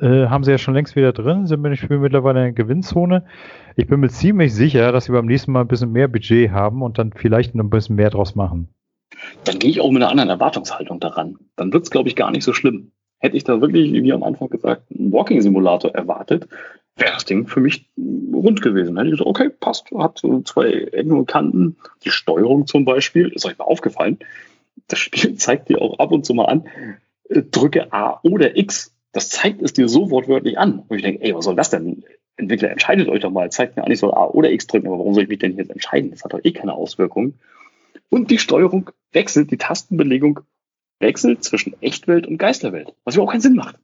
äh, haben sie ja schon längst wieder drin, sind wir Spiel mittlerweile in der Gewinnzone. Ich bin mir ziemlich sicher, dass sie beim nächsten Mal ein bisschen mehr Budget haben und dann vielleicht ein bisschen mehr draus machen. dann gehe ich auch mit einer anderen Erwartungshaltung daran. Dann wird es, glaube ich, gar nicht so schlimm. Hätte ich da wirklich, wie am Anfang gesagt, einen Walking-Simulator erwartet, wäre das Ding für mich rund gewesen. Hätte ich gesagt, okay, passt, hat so zwei Ecken und Kanten. Die Steuerung zum Beispiel, ist euch mal aufgefallen, das Spiel zeigt dir auch ab und zu mal an, äh, drücke A oder X. Das zeigt es dir so wortwörtlich an. Und ich denke, ey, was soll das denn? Entwickler, entscheidet euch doch mal. Zeigt mir an, ich soll A oder X drücken, aber warum soll ich mich denn jetzt entscheiden? Das hat doch eh keine Auswirkungen. Und die Steuerung wechselt, die Tastenbelegung wechselt zwischen Echtwelt und Geisterwelt, was überhaupt keinen Sinn macht.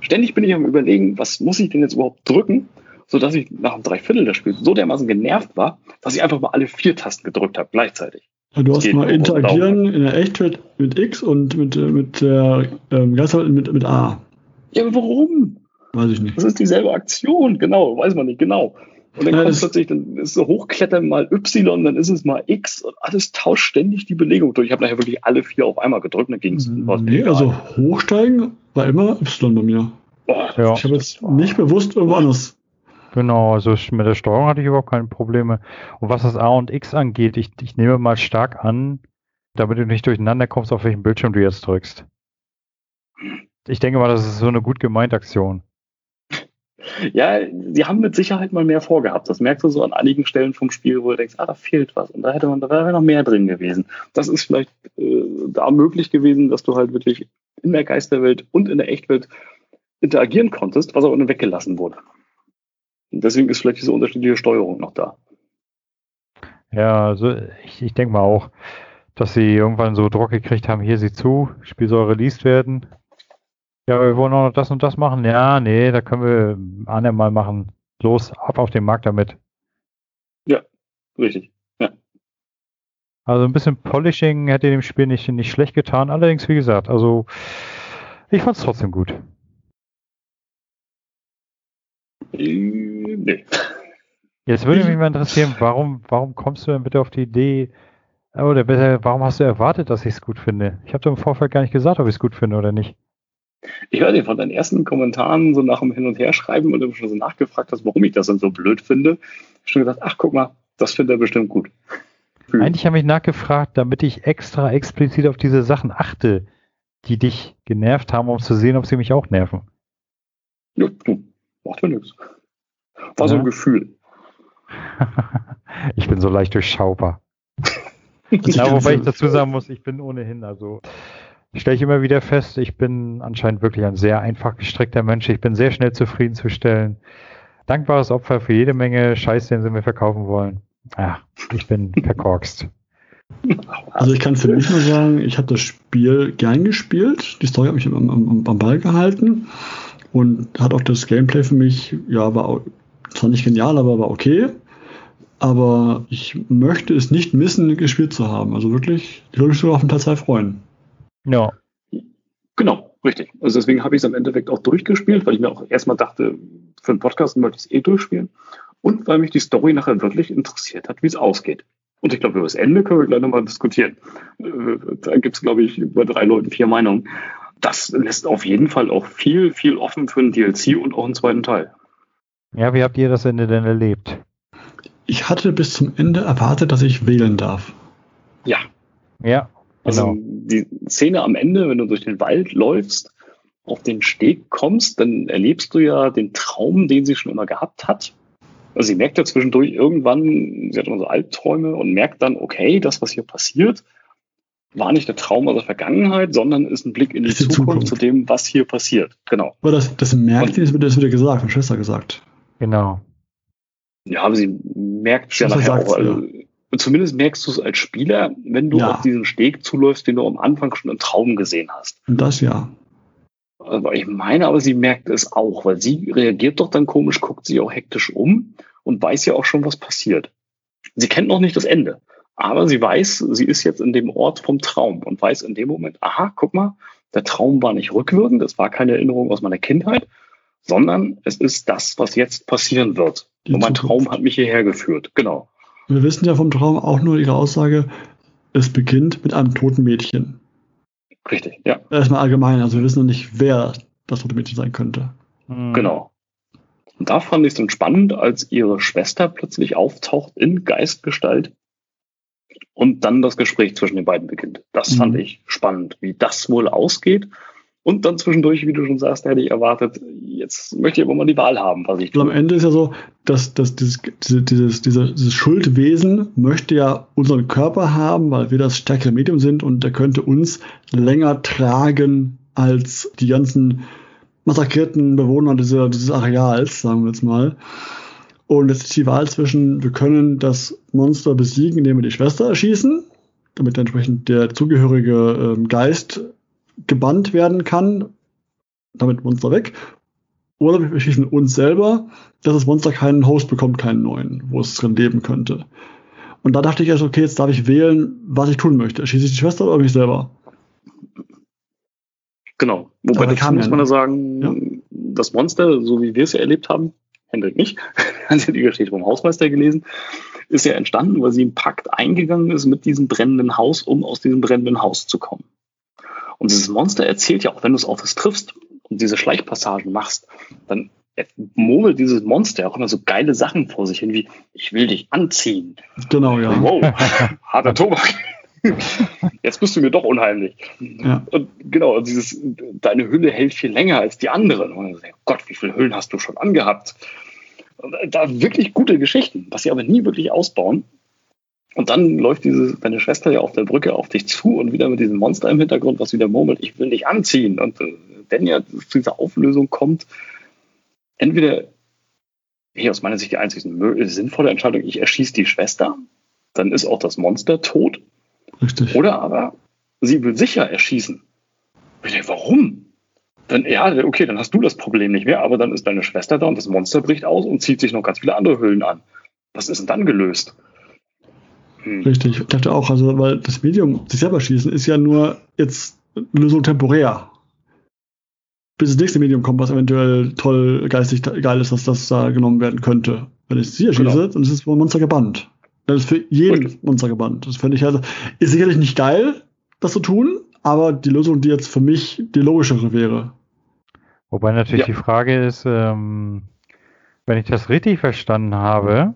Ständig bin ich am überlegen, was muss ich denn jetzt überhaupt drücken, sodass ich nach einem Dreiviertel des Spiels so dermaßen genervt war, dass ich einfach mal alle vier Tasten gedrückt habe gleichzeitig. Du hast mal interagieren in der Echtwelt mit X und mit, äh, mit der ähm, Geisterwelt mit, mit A. Ja, aber warum? Weiß ich nicht. Das ist dieselbe Aktion, genau, weiß man nicht genau. Und dann Ja, kommt plötzlich, dann ist so hochklettern mal Y, dann ist es mal X und alles tauscht ständig die Belegung durch. Ich habe nachher wirklich alle vier auf einmal gedrückt, dann ging es. Nee, also hochsteigen war immer Y bei mir. Ja. Ich habe jetzt nicht bewusst irgendwo anders. Genau, also mit der Steuerung hatte ich überhaupt keine Probleme. Und was das A und X angeht, ich, ich nehme mal stark an, damit du nicht durcheinander kommst, auf welchen Bildschirm du jetzt drückst. Ich denke mal, das ist so eine gut gemeinte Aktion. Ja, sie haben mit Sicherheit mal mehr vorgehabt. Das merkst du so an einigen Stellen vom Spiel, wo du denkst, ah, da fehlt was. Und da hätte man, da wäre noch mehr drin gewesen. Das ist vielleicht äh, da möglich gewesen, dass du halt wirklich in der Geisterwelt und in der Echtwelt interagieren konntest, was aber weggelassen wurde. Und deswegen ist vielleicht diese unterschiedliche Steuerung noch da. Ja, also ich, ich denke mal auch, dass sie irgendwann so Druck gekriegt haben, hier sieh zu, Spiel soll released werden. Ja, wir wollen auch noch das und das machen. Ja, nee, da können wir andermal machen. Los, ab auf den Markt damit. Richtig. Ja. Also ein bisschen Polishing hätte dem Spiel nicht, nicht schlecht getan. Allerdings, wie gesagt, also ich fand es trotzdem gut. Äh, nee. Jetzt würde mich mal interessieren, warum, warum kommst du denn bitte auf die Idee, oder besser, warum hast du erwartet, dass ich es gut finde? Ich habe dir im Vorfeld gar nicht gesagt, ob ich es gut finde oder nicht. Ich weiß nicht, von deinen ersten Kommentaren so nach dem Hin- und Herschreiben und du schon so nachgefragt hast, warum ich das dann so blöd finde, schon gesagt, ach guck mal, das findet er bestimmt gut. Hm. Eigentlich habe ich nachgefragt, damit ich extra explizit auf diese Sachen achte, die dich genervt haben, um zu sehen, ob sie mich auch nerven. Ja, du, macht ja nichts. War ja. so ein Gefühl. ich bin so leicht durchschaubar. ja, wobei ich dazu sagen muss, ich bin ohnehin, also stelle ich immer wieder fest, ich bin anscheinend wirklich ein sehr einfach gestrickter Mensch. Ich bin sehr schnell zufriedenzustellen. Dankbares Opfer für jede Menge Scheiß, den sie mir verkaufen wollen. Ja, ich bin verkorkst. Also ich kann für mich nur sagen, ich habe das Spiel gern gespielt. Die Story hat mich am, am, am Ball gehalten und hat auch das Gameplay für mich, ja, war zwar nicht genial, aber war okay. Aber ich möchte es nicht missen, gespielt zu haben. Also wirklich, ich würde mich sogar auf den Teil 2 freuen. Ja. Genau, richtig. Also deswegen habe ich es am Endeffekt auch durchgespielt, weil ich mir auch erstmal dachte, für einen Podcast möchte ich es eh durchspielen. Und weil mich die Story nachher wirklich interessiert hat, wie es ausgeht. Und ich glaube, über das Ende können wir gleich nochmal diskutieren. Äh, da gibt es, glaube ich, bei drei Leuten vier Meinungen. Das lässt auf jeden Fall auch viel, viel offen für einen DLC und auch einen zweiten Teil. Ja, wie habt ihr das Ende denn erlebt? Ich hatte bis zum Ende erwartet, dass ich wählen darf. Ja. Ja, also genau. die Szene am Ende, wenn du durch den Wald läufst, auf den Steg kommst, dann erlebst du ja den Traum, den sie schon immer gehabt hat. Also sie merkt ja zwischendurch irgendwann, sie hat immer so Albträume und merkt dann, okay, das, was hier passiert, war nicht der Traum aus der Vergangenheit, sondern ist ein Blick in die, Zukunft, Zukunft, zu dem, was hier passiert. Genau. Aber das, das merkt sie, das wird, das wird gesagt, von Schwester gesagt. Genau. Ja, aber sie merkt ja nachher auch, also, ja. Und zumindest merkst du es als Spieler, wenn du ja. auf diesen Steg zuläufst, den du am Anfang schon im Traum gesehen hast. Das ja. Aber ich meine, aber sie merkt es auch, weil sie reagiert doch dann komisch, guckt sich auch hektisch um und weiß ja auch schon, was passiert. Sie kennt noch nicht das Ende, aber sie weiß, sie ist jetzt in dem Ort vom Traum und weiß in dem Moment, aha, guck mal, der Traum war nicht rückwirkend, es war keine Erinnerung aus meiner Kindheit, sondern es ist das, was jetzt passieren wird. Die und mein Zukunft. Traum hat mich hierher geführt. Genau. Wir wissen ja vom Traum auch nur ihre Aussage, es beginnt mit einem toten Mädchen. Richtig, ja. Erstmal allgemein, also wir wissen noch nicht, wer das tote Mädchen sein könnte. Mhm. Genau. Und da fand ich es dann spannend, als ihre Schwester plötzlich auftaucht in Geistgestalt und dann das Gespräch zwischen den beiden beginnt. Das mhm. fand ich spannend, wie das wohl ausgeht und dann zwischendurch, wie du schon sagst, hätte ich erwartet, jetzt möchte ich aber mal die Wahl haben, was ich tue. Am Ende ist ja so, dass, dass dieses, dieses, dieses, dieses Schuldwesen möchte ja unseren Körper haben, weil wir das stärkere Medium sind und der könnte uns länger tragen als die ganzen massakrierten Bewohner dieser, dieses Areals, sagen wir jetzt mal. Und jetzt ist die Wahl zwischen, wir können das Monster besiegen, indem wir die Schwester erschießen, damit entsprechend der zugehörige ähm, Geist gebannt werden kann, damit Monster weg. Oder wir schießen uns selber, dass das Monster keinen Host bekommt, keinen neuen, wo es drin leben könnte. Und da dachte ich erst, okay, jetzt darf ich wählen, was ich tun möchte. Schieße ich die Schwester oder mich selber? Genau. Wobei dazu muss man ja sagen, ja. das Monster, so wie wir es ja erlebt haben, Hendrik nicht, hat ja die Geschichte vom Hausmeister gelesen, ist ja entstanden, weil sie einen Pakt eingegangen ist mit diesem brennenden Haus, um aus diesem brennenden Haus zu kommen. Und dieses Monster erzählt ja auch, wenn du es auf es triffst und diese Schleichpassagen machst, dann murmelt dieses Monster auch immer so geile Sachen vor sich hin, wie ich will dich anziehen. Genau, ja. Wow, harter Tobak. Jetzt bist du mir doch unheimlich. Ja. Und genau, dieses, deine Hülle hält viel länger als die anderen. Und dann, oh Gott, wie viele Hüllen hast du schon angehabt? Da wirklich gute Geschichten, was sie aber nie wirklich ausbauen. Und dann läuft diese, deine Schwester ja auf der Brücke auf dich zu und wieder mit diesem Monster im Hintergrund, was wieder murmelt, ich will dich anziehen. Und äh, wenn ja zu dieser Auflösung kommt, entweder hier aus meiner Sicht die einzig sinnvolle Entscheidung, ich erschieße die Schwester, dann ist auch das Monster tot. Richtig. Oder aber sie will sicher erschießen. ich denke, warum? Dann, ja, okay, dann hast du das Problem nicht mehr, aber dann ist deine Schwester da und das Monster bricht aus und zieht sich noch ganz viele andere Hüllen an. Was ist denn dann gelöst? Hm. Richtig. Ich dachte auch, also, weil das Medium, sich selber schießen, ist ja nur jetzt Lösung temporär. Bis das nächste Medium kommt, was eventuell toll, geistig geil ist, dass das da genommen werden könnte. Wenn ich es hier genau. schieße, dann ist es vom Monster gebannt. Das ist für jeden Richtig. Monster gebannt. Das finde ich also, ist sicherlich nicht geil, das zu tun, aber die Lösung, die jetzt für mich die logischere wäre. Wobei natürlich ja. die Frage ist, ähm, wenn ich das richtig verstanden habe,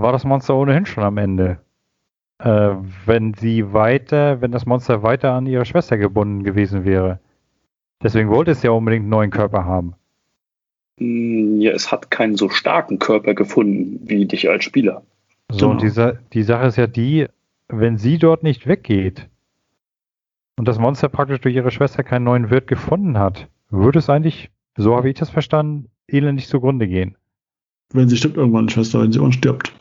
war das Monster ohnehin schon am Ende. Äh, wenn sie weiter, wenn das Monster weiter an ihre Schwester gebunden gewesen wäre. Deswegen wollte es ja unbedingt einen neuen Körper haben. Hm, ja, es hat keinen so starken Körper gefunden wie dich als Spieler. So, genau. und die, die Sache ist ja die, wenn sie dort nicht weggeht und das Monster praktisch durch ihre Schwester keinen neuen Wirt gefunden hat, würde es eigentlich, so habe ich das verstanden, elendig zugrunde gehen. Wenn sie stirbt irgendwann, Schwester, wenn sie unstirbt.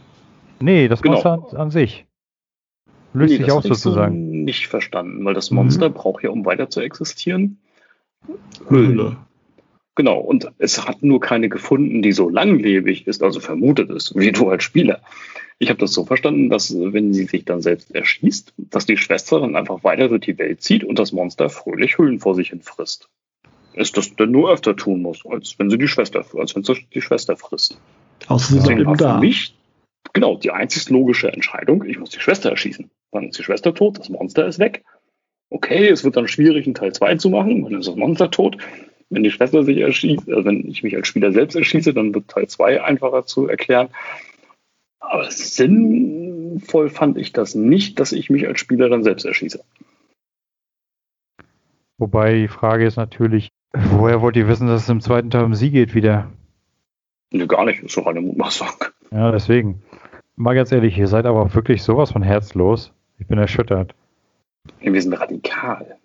Nee, das genau. Monster an, an, sich. Löst nee, sich aus sozusagen. So nicht verstanden, weil das Monster mhm. braucht ja, um weiter zu existieren, Höhle. Genau, und es hat nur keine gefunden, die so langlebig ist, also vermutet ist, wie du als Spieler. Ich habe das so verstanden, dass wenn sie sich dann selbst erschießt, dass die Schwester dann einfach weiter durch die Welt zieht und das Monster fröhlich Höhlen vor sich hin frisst. Ist das denn nur öfter tun muss, als wenn sie die Schwester, als wenn sie die Schwester frisst. Außer sie Deswegen war für mich genau die einzig logische Entscheidung, ich muss die Schwester erschießen. Dann ist die Schwester tot, das Monster ist weg. Okay, es wird dann schwierig, einen Teil 2 zu machen, dann ist das Monster tot. Wenn die Schwester sich erschießt, also wenn ich mich als Spieler selbst erschieße, dann wird Teil 2 einfacher zu erklären. Aber sinnvoll fand ich das nicht, dass ich mich als Spieler dann selbst erschieße. Wobei die Frage ist natürlich, woher wollt ihr wissen, dass es im zweiten Teil um sie geht wieder? Nee, gar nicht, ist doch eine Mutmaßung. Ja, deswegen. Mal ganz ehrlich, ihr seid aber wirklich sowas von herzlos. Ich bin erschüttert. Wir sind radikal.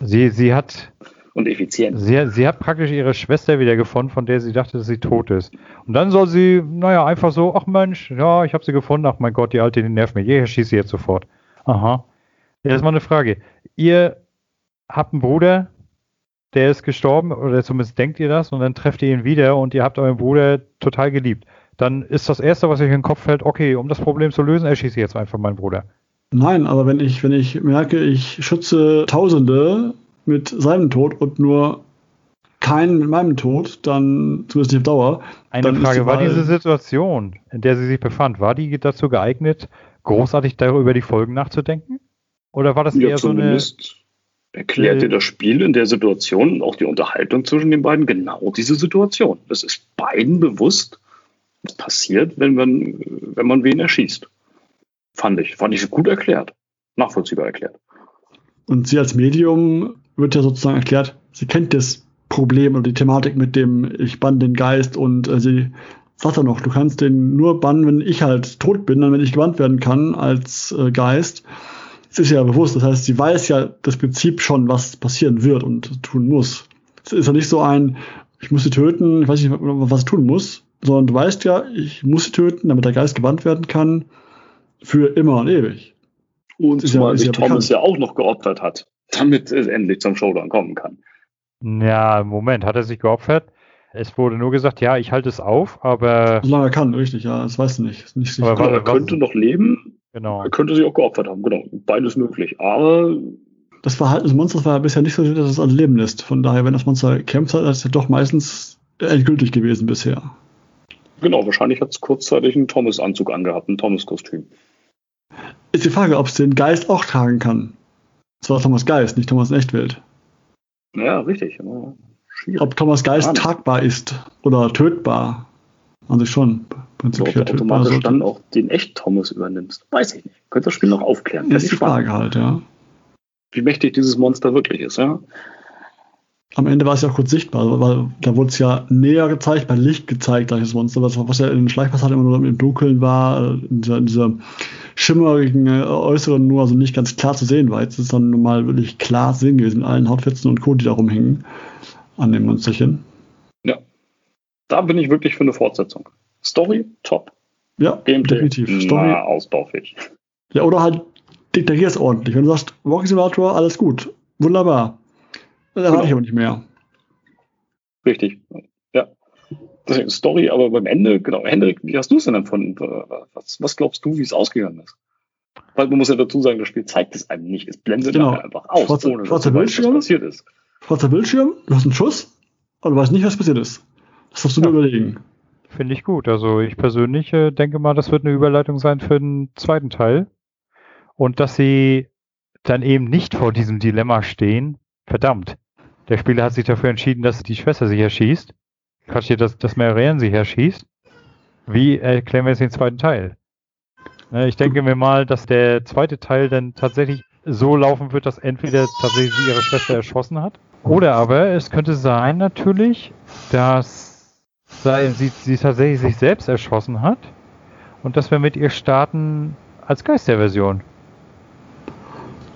Sie, sie hat und effizient. Sie, sie hat praktisch ihre Schwester wieder gefunden, von der sie dachte, dass sie tot ist. Und dann soll sie, naja, einfach so, ach Mensch, ja, ich habe sie gefunden, ach mein Gott, die Alte, die nervt mich, ich schieße sie jetzt sofort. Aha. Ist mal eine Frage. Ihr habt einen Bruder, der ist gestorben, oder zumindest denkt ihr das, und dann trefft ihr ihn wieder und ihr habt euren Bruder total geliebt. Dann ist das Erste, was euch in den Kopf fällt, okay, um das Problem zu lösen, erschieße ich jetzt einfach meinen Bruder. Nein, aber wenn ich, wenn ich merke, ich schütze Tausende mit seinem Tod und nur keinen mit meinem Tod, dann zumindest nicht auf Dauer. Eine Frage, die war diese Situation, in der sie sich befand, war die dazu geeignet, großartig darüber über die Folgen nachzudenken? Oder war das ja, eher so eine. Erklärt dir das Spiel in der Situation und auch die Unterhaltung zwischen den beiden genau diese Situation. Es ist beiden bewusst, was passiert, wenn man, wenn man wen erschießt. Fand ich. Fand ich gut erklärt. Nachvollziehbar erklärt. Und sie als Medium wird ja sozusagen erklärt, sie kennt das Problem oder die Thematik mit dem, ich bann den Geist und äh, sie sagt ja noch, du kannst den nur bannen, wenn ich halt tot bin, dann wenn ich gebannt werden kann als äh, Geist. Es ist ja bewusst, das heißt, sie weiß ja das Prinzip schon, was passieren wird und tun muss. Es ist ja nicht so ein, ich muss sie töten, ich weiß nicht, was ich tun muss, sondern du weißt ja, ich muss sie töten, damit der Geist gebannt werden kann, für immer und ewig. Und zumal ja, sich ja Thomas ja auch noch geopfert hat, damit es endlich zum Showdown kommen kann. Ja, Moment, hat er sich geopfert? Es wurde nur gesagt, ja, ich halte es auf, aber. Solange er kann, richtig, ja, das weißt du nicht. nicht aber warte, er könnte noch leben, genau. er könnte sich auch geopfert haben, genau. Beides möglich, aber. Das Verhalten des Monsters war bisher nicht so, dass es an Leben lässt. Von daher, wenn das Monster kämpft hat, ist es ja doch meistens endgültig gewesen bisher. Genau, wahrscheinlich hat es kurzzeitig einen Thomas-Anzug angehabt, ein Thomas-Kostüm. Ist die Frage, ob es den Geist auch tragen kann. Das war Thomas Geist, nicht Thomas Echtwelt. Ja, richtig. Ob Thomas Geist tragbar ist oder tötbar. An sich schon. Prinzipiell so, automatisch sollte. dann auch den Echt-Thomas übernimmst. Weiß ich nicht. Könnte das Spiel noch aufklären. Das ist die Frage halt, ja. Wie mächtig dieses Monster wirklich ist, ja. Am Ende war es ja auch kurz sichtbar, weil da wurde es ja näher gezeigt, bei Licht gezeigt, das Monster, was, was ja in den Schleichpassagen immer nur im Dunkeln war, in dieser, in dieser schimmerigen äh, Äußeren nur also nicht ganz klar zu sehen war. Jetzt ist dann normal wirklich klar zu sehen gewesen mit allen Hautfetzen und Co., die da rumhängen an dem Monsterchen. Ja. Da bin ich wirklich für eine Fortsetzung. Story, top. Ja, Gameplay, definitiv. Story, ausbaufähig. Ja, oder halt deklarierst ordentlich. Wenn du sagst, Walking Simulator, alles gut. Wunderbar. Dann erwarte genau. ich aber nicht mehr. Richtig. Ja. Story, aber beim Ende, genau, Hendrik, wie hast du es denn empfunden? Was, was glaubst du, wie es ausgegangen ist? Weil man muss ja dazu sagen, das Spiel zeigt es einem nicht. Es blendet genau. einfach aus, schwarzer, ohne schwarzer dass Bildschirm, was passiert ist. Schwarzer Bildschirm, du hast einen Schuss, aber du weißt nicht, was passiert ist. Das darfst du ja. nur überlegen. Finde ich gut. Also ich persönlich äh, denke mal, das wird eine Überleitung sein für den zweiten Teil. Und dass sie dann eben nicht vor diesem Dilemma stehen, verdammt. Der Spieler hat sich dafür entschieden, dass die Schwester sich erschießt. Quatsch dass, dass Marianne sich erschießt. Wie erklären wir jetzt den zweiten Teil? Ne, ich denke mir mal, dass der zweite Teil dann tatsächlich so laufen wird, dass entweder tatsächlich sie ihre Schwester erschossen hat, oder aber es könnte sein natürlich, dass sie, sie tatsächlich sich selbst erschossen hat und dass wir mit ihr starten als Geisterversion.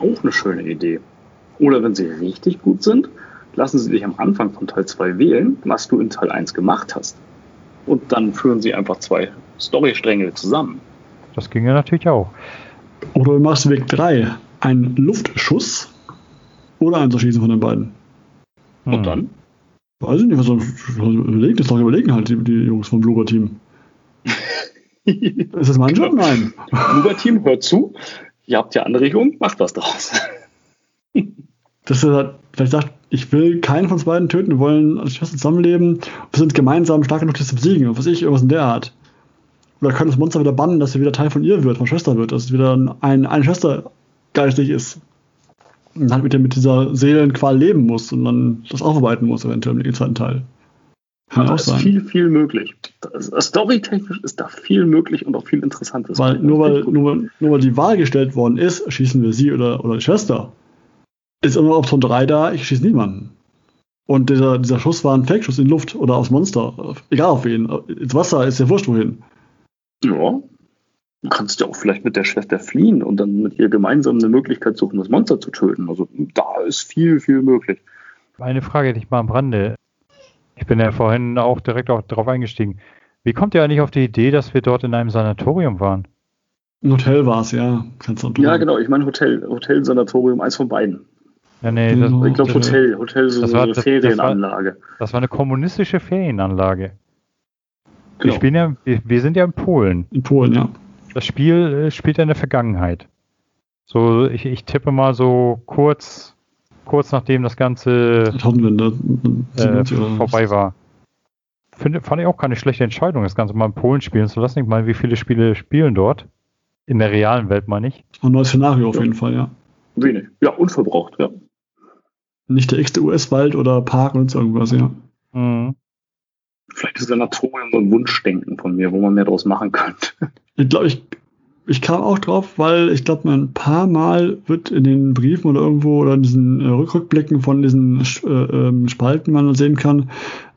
Auch eine schöne Idee. Oder wenn sie richtig gut sind, lassen sie dich am Anfang von Teil 2 wählen, was du in Teil 1 gemacht hast. Und dann führen sie einfach zwei Storystränge zusammen. Das ging ja natürlich auch. Oder du machst Weg 3. Ein Luftschuss oder ein Zerschießen von den beiden. Und hm. dann? Weiß ich nicht, was soll überlegen, das doch überlegen halt die, die Jungs vom Blubber-Team. ist das mein Job? Nein. Blubber-Team, hört zu. Ihr habt ja Anregungen, macht was draus. Dass er halt vielleicht sagt, ich will keinen von uns beiden töten, wir wollen als Schwester zusammenleben, wir sind gemeinsam stark genug, das zu besiegen, was ich, irgendwas in der Art. Oder können das Monster wieder bannen, dass er wieder Teil von ihr wird, von Schwester wird, dass es wieder ein, eine Schwester geistig ist. Und halt mit, der, mit dieser Seelenqual leben muss und dann das aufarbeiten muss, eventuell im zweiten Teil. Kann da ist sein. viel, viel möglich. Storytechnisch ist da viel möglich und auch viel Interessantes. Weil nur, weil, nur, nur weil die Wahl gestellt worden ist, schießen wir sie oder, oder die Schwester, ist immer Option 3 da, ich schieße niemanden. Und dieser, dieser Schuss war ein Fake-Schuss in die Luft oder aufs Monster. Egal auf wen. Ins Wasser ist ja wurscht wohin. Ja. Du kannst ja auch vielleicht mit der Schwester fliehen und dann mit ihr gemeinsam eine Möglichkeit suchen, das Monster zu töten. Also da ist viel, viel möglich. Eine Frage dich mal am Rande. Ich bin ja vorhin auch direkt auch darauf eingestiegen. Wie kommt ihr eigentlich auf die Idee, dass wir dort in einem Sanatorium waren? Ein Hotel war es, ja. ja, genau. Ich meine Hotel, Hotel, Sanatorium, eins von beiden. Ja, nee, das, ich glaube Hotel, Hotel so, das war, eine Ferienanlage. Das war, das war, eine kommunistische Ferienanlage. Genau. Wir, ja, wir, sind ja in Polen. In Polen, ja. Das Spiel äh, spielt ja in der Vergangenheit. So, ich, ich tippe mal so kurz, kurz nachdem das Ganze äh, vorbei war. Finde, fand ich auch keine schlechte Entscheidung, das Ganze mal in Polen spielen zu lassen. Ich meine, wie viele Spiele spielen dort? In der realen Welt meine ich. Ein neues Szenario auf jeden Fall, ja. Wenig. Ja, unverbraucht, ja. Nicht der x US-Wald oder Park und so irgendwas, ja. Mhm. Vielleicht ist Sanatorium so ein Wunschdenken von mir, wo man mehr draus machen könnte. Ich glaube, ich, ich kam auch drauf, weil ich glaube, ein paar Mal wird in den Briefen oder irgendwo oder in diesen äh, Rückblicken von diesen äh, ähm, Spalten, man sehen kann,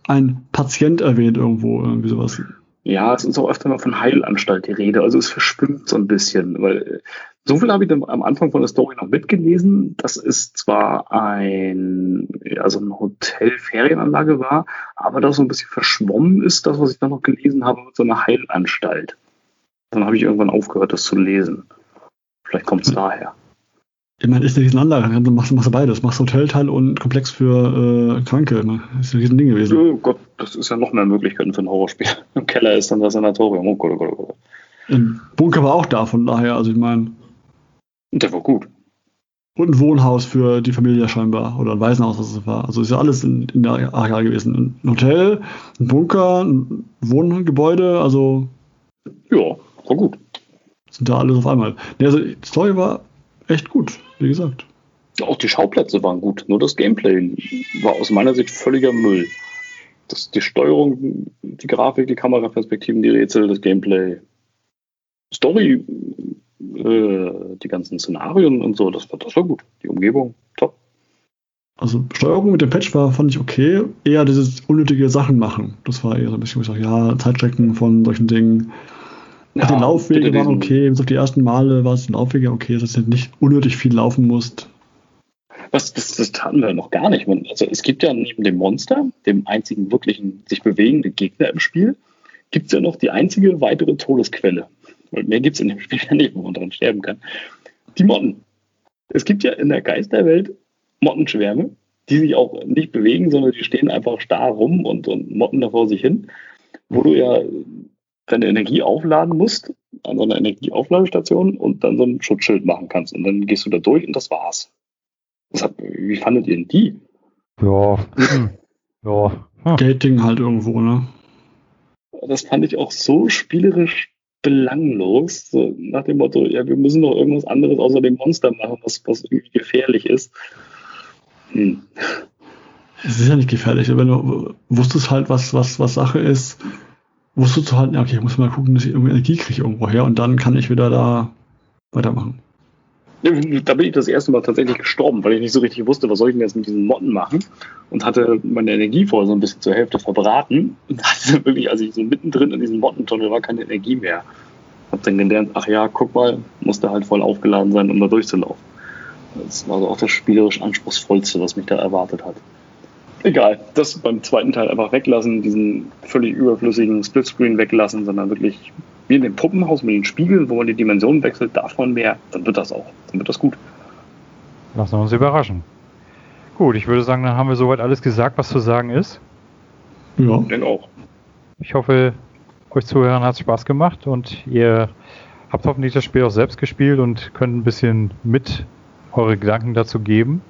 ein Patient erwähnt irgendwo, irgendwie sowas. Ja, es ist auch öfter mal von Heilanstalt die Rede, also es verschwimmt so ein bisschen, weil so viel habe ich dann am Anfang von der Story noch mitgelesen. Das ist zwar ein, also ein Hotel-Ferienanlage war, aber das so ein bisschen verschwommen ist, das, was ich dann noch gelesen habe, mit so einer Heilanstalt. Dann habe ich irgendwann aufgehört, das zu lesen. Vielleicht kommt es daher. Ich meine, ist eine Riesenanlage, dann machst, machst du beides. Machst Hotelteil und Komplex für äh, Kranke. Ne? Das ist ein Riesending gewesen. Oh Gott, das ist ja noch mehr Möglichkeiten für ein Horrorspiel. Im Keller ist dann das Sanatorium. Oh Gott, oh Gott, oh Gott. Ein Bunker war auch da, von daher, also ich meine. Der war gut. Und ein Wohnhaus für die Familie scheinbar. Oder ein Waisenhaus, was es war. Also ist ja alles in, in der Areal gewesen. Ein Hotel, ein Bunker, ein Wohngebäude, also. Ja, war gut. Sind da alles auf einmal. Nee, also die Story war echt gut, wie gesagt. Auch die Schauplätze waren gut, nur das Gameplay war aus meiner Sicht völliger Müll. Das, die Steuerung, die Grafik, die Kameraperspektiven, die Rätsel, das Gameplay, Story die ganzen Szenarien und so, das war, das war gut. Die Umgebung, top. Also Steuerung mit dem Patch war, fand ich okay. Eher dieses unnötige Sachen machen. Das war eher so ein bisschen, wo ich sage, ja, Zeitstrecken von solchen Dingen. Ja, die Laufwege waren okay, bis auf die ersten Male war es die Laufwege okay, dass du nicht unnötig viel laufen musst. Was, das, das taten wir noch gar nicht. Also es gibt ja neben dem Monster, dem einzigen wirklichen sich bewegenden Gegner im Spiel, gibt es ja noch die einzige weitere Todesquelle. Und mehr gibt es in dem Spiel ja nicht, wo man dran sterben kann. Die Motten. Es gibt ja in der Geisterwelt Mottenschwärme, die sich auch nicht bewegen, sondern die stehen einfach starr rum und, und motten da vor sich hin. wo du ja deine Energie aufladen musst an so einer Energieaufladestation und dann so ein Schutzschild machen kannst. Und dann gehst du da durch und das war's. Das hat, wie fandet ihr denn die? Ja. Ja. Hm. Gating halt irgendwo, ne? Das fand ich auch so spielerisch belanglos. So nach dem Motto, ja, wir müssen doch irgendwas anderes außer dem Monster machen, was, was irgendwie gefährlich ist. Hm. Es ist ja nicht gefährlich, wenn du wusstest halt, was, was, was Sache ist, wusstest du halt, okay, ich muss mal gucken, dass ich irgendwie Energie kriege irgendwo her und dann kann ich wieder da weitermachen. Da bin ich das erste Mal tatsächlich gestorben, weil ich nicht so richtig wusste, was soll ich denn jetzt mit diesen Motten machen und hatte meine Energie vorher so ein bisschen zur Hälfte verbraten und hatte wirklich, als ich so mittendrin in diesem Mottentunnel war, keine Energie mehr. Hab dann gelernt, ach ja, guck mal, musste halt voll aufgeladen sein, um da durchzulaufen. Das war also auch das spielerisch anspruchsvollste, was mich da erwartet hat. Egal, das beim zweiten Teil einfach weglassen, diesen völlig überflüssigen Splitscreen weglassen, sondern wirklich wie in dem Puppenhaus mit den Spiegeln, wo man die Dimensionen wechselt, davon mehr, dann wird das auch. Dann wird das gut. Lassen wir uns überraschen. Gut, ich würde sagen, dann haben wir soweit alles gesagt, was zu sagen ist. Ja. Ich denke auch. Ich hoffe, euch Zuhörern hat es Spaß gemacht und ihr habt hoffentlich das Spiel auch selbst gespielt und könnt ein bisschen mit eure Gedanken dazu geben.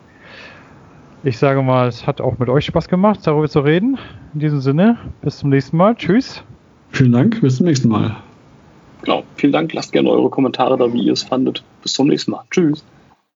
Ich sage mal, es hat auch mit euch Spaß gemacht, darüber zu reden. In diesem Sinne, bis zum nächsten Mal. Tschüss. Vielen Dank, bis zum nächsten Mal. Genau, vielen Dank. Lasst gerne eure Kommentare da, wie ihr es fandet. Bis zum nächsten Mal. Tschüss.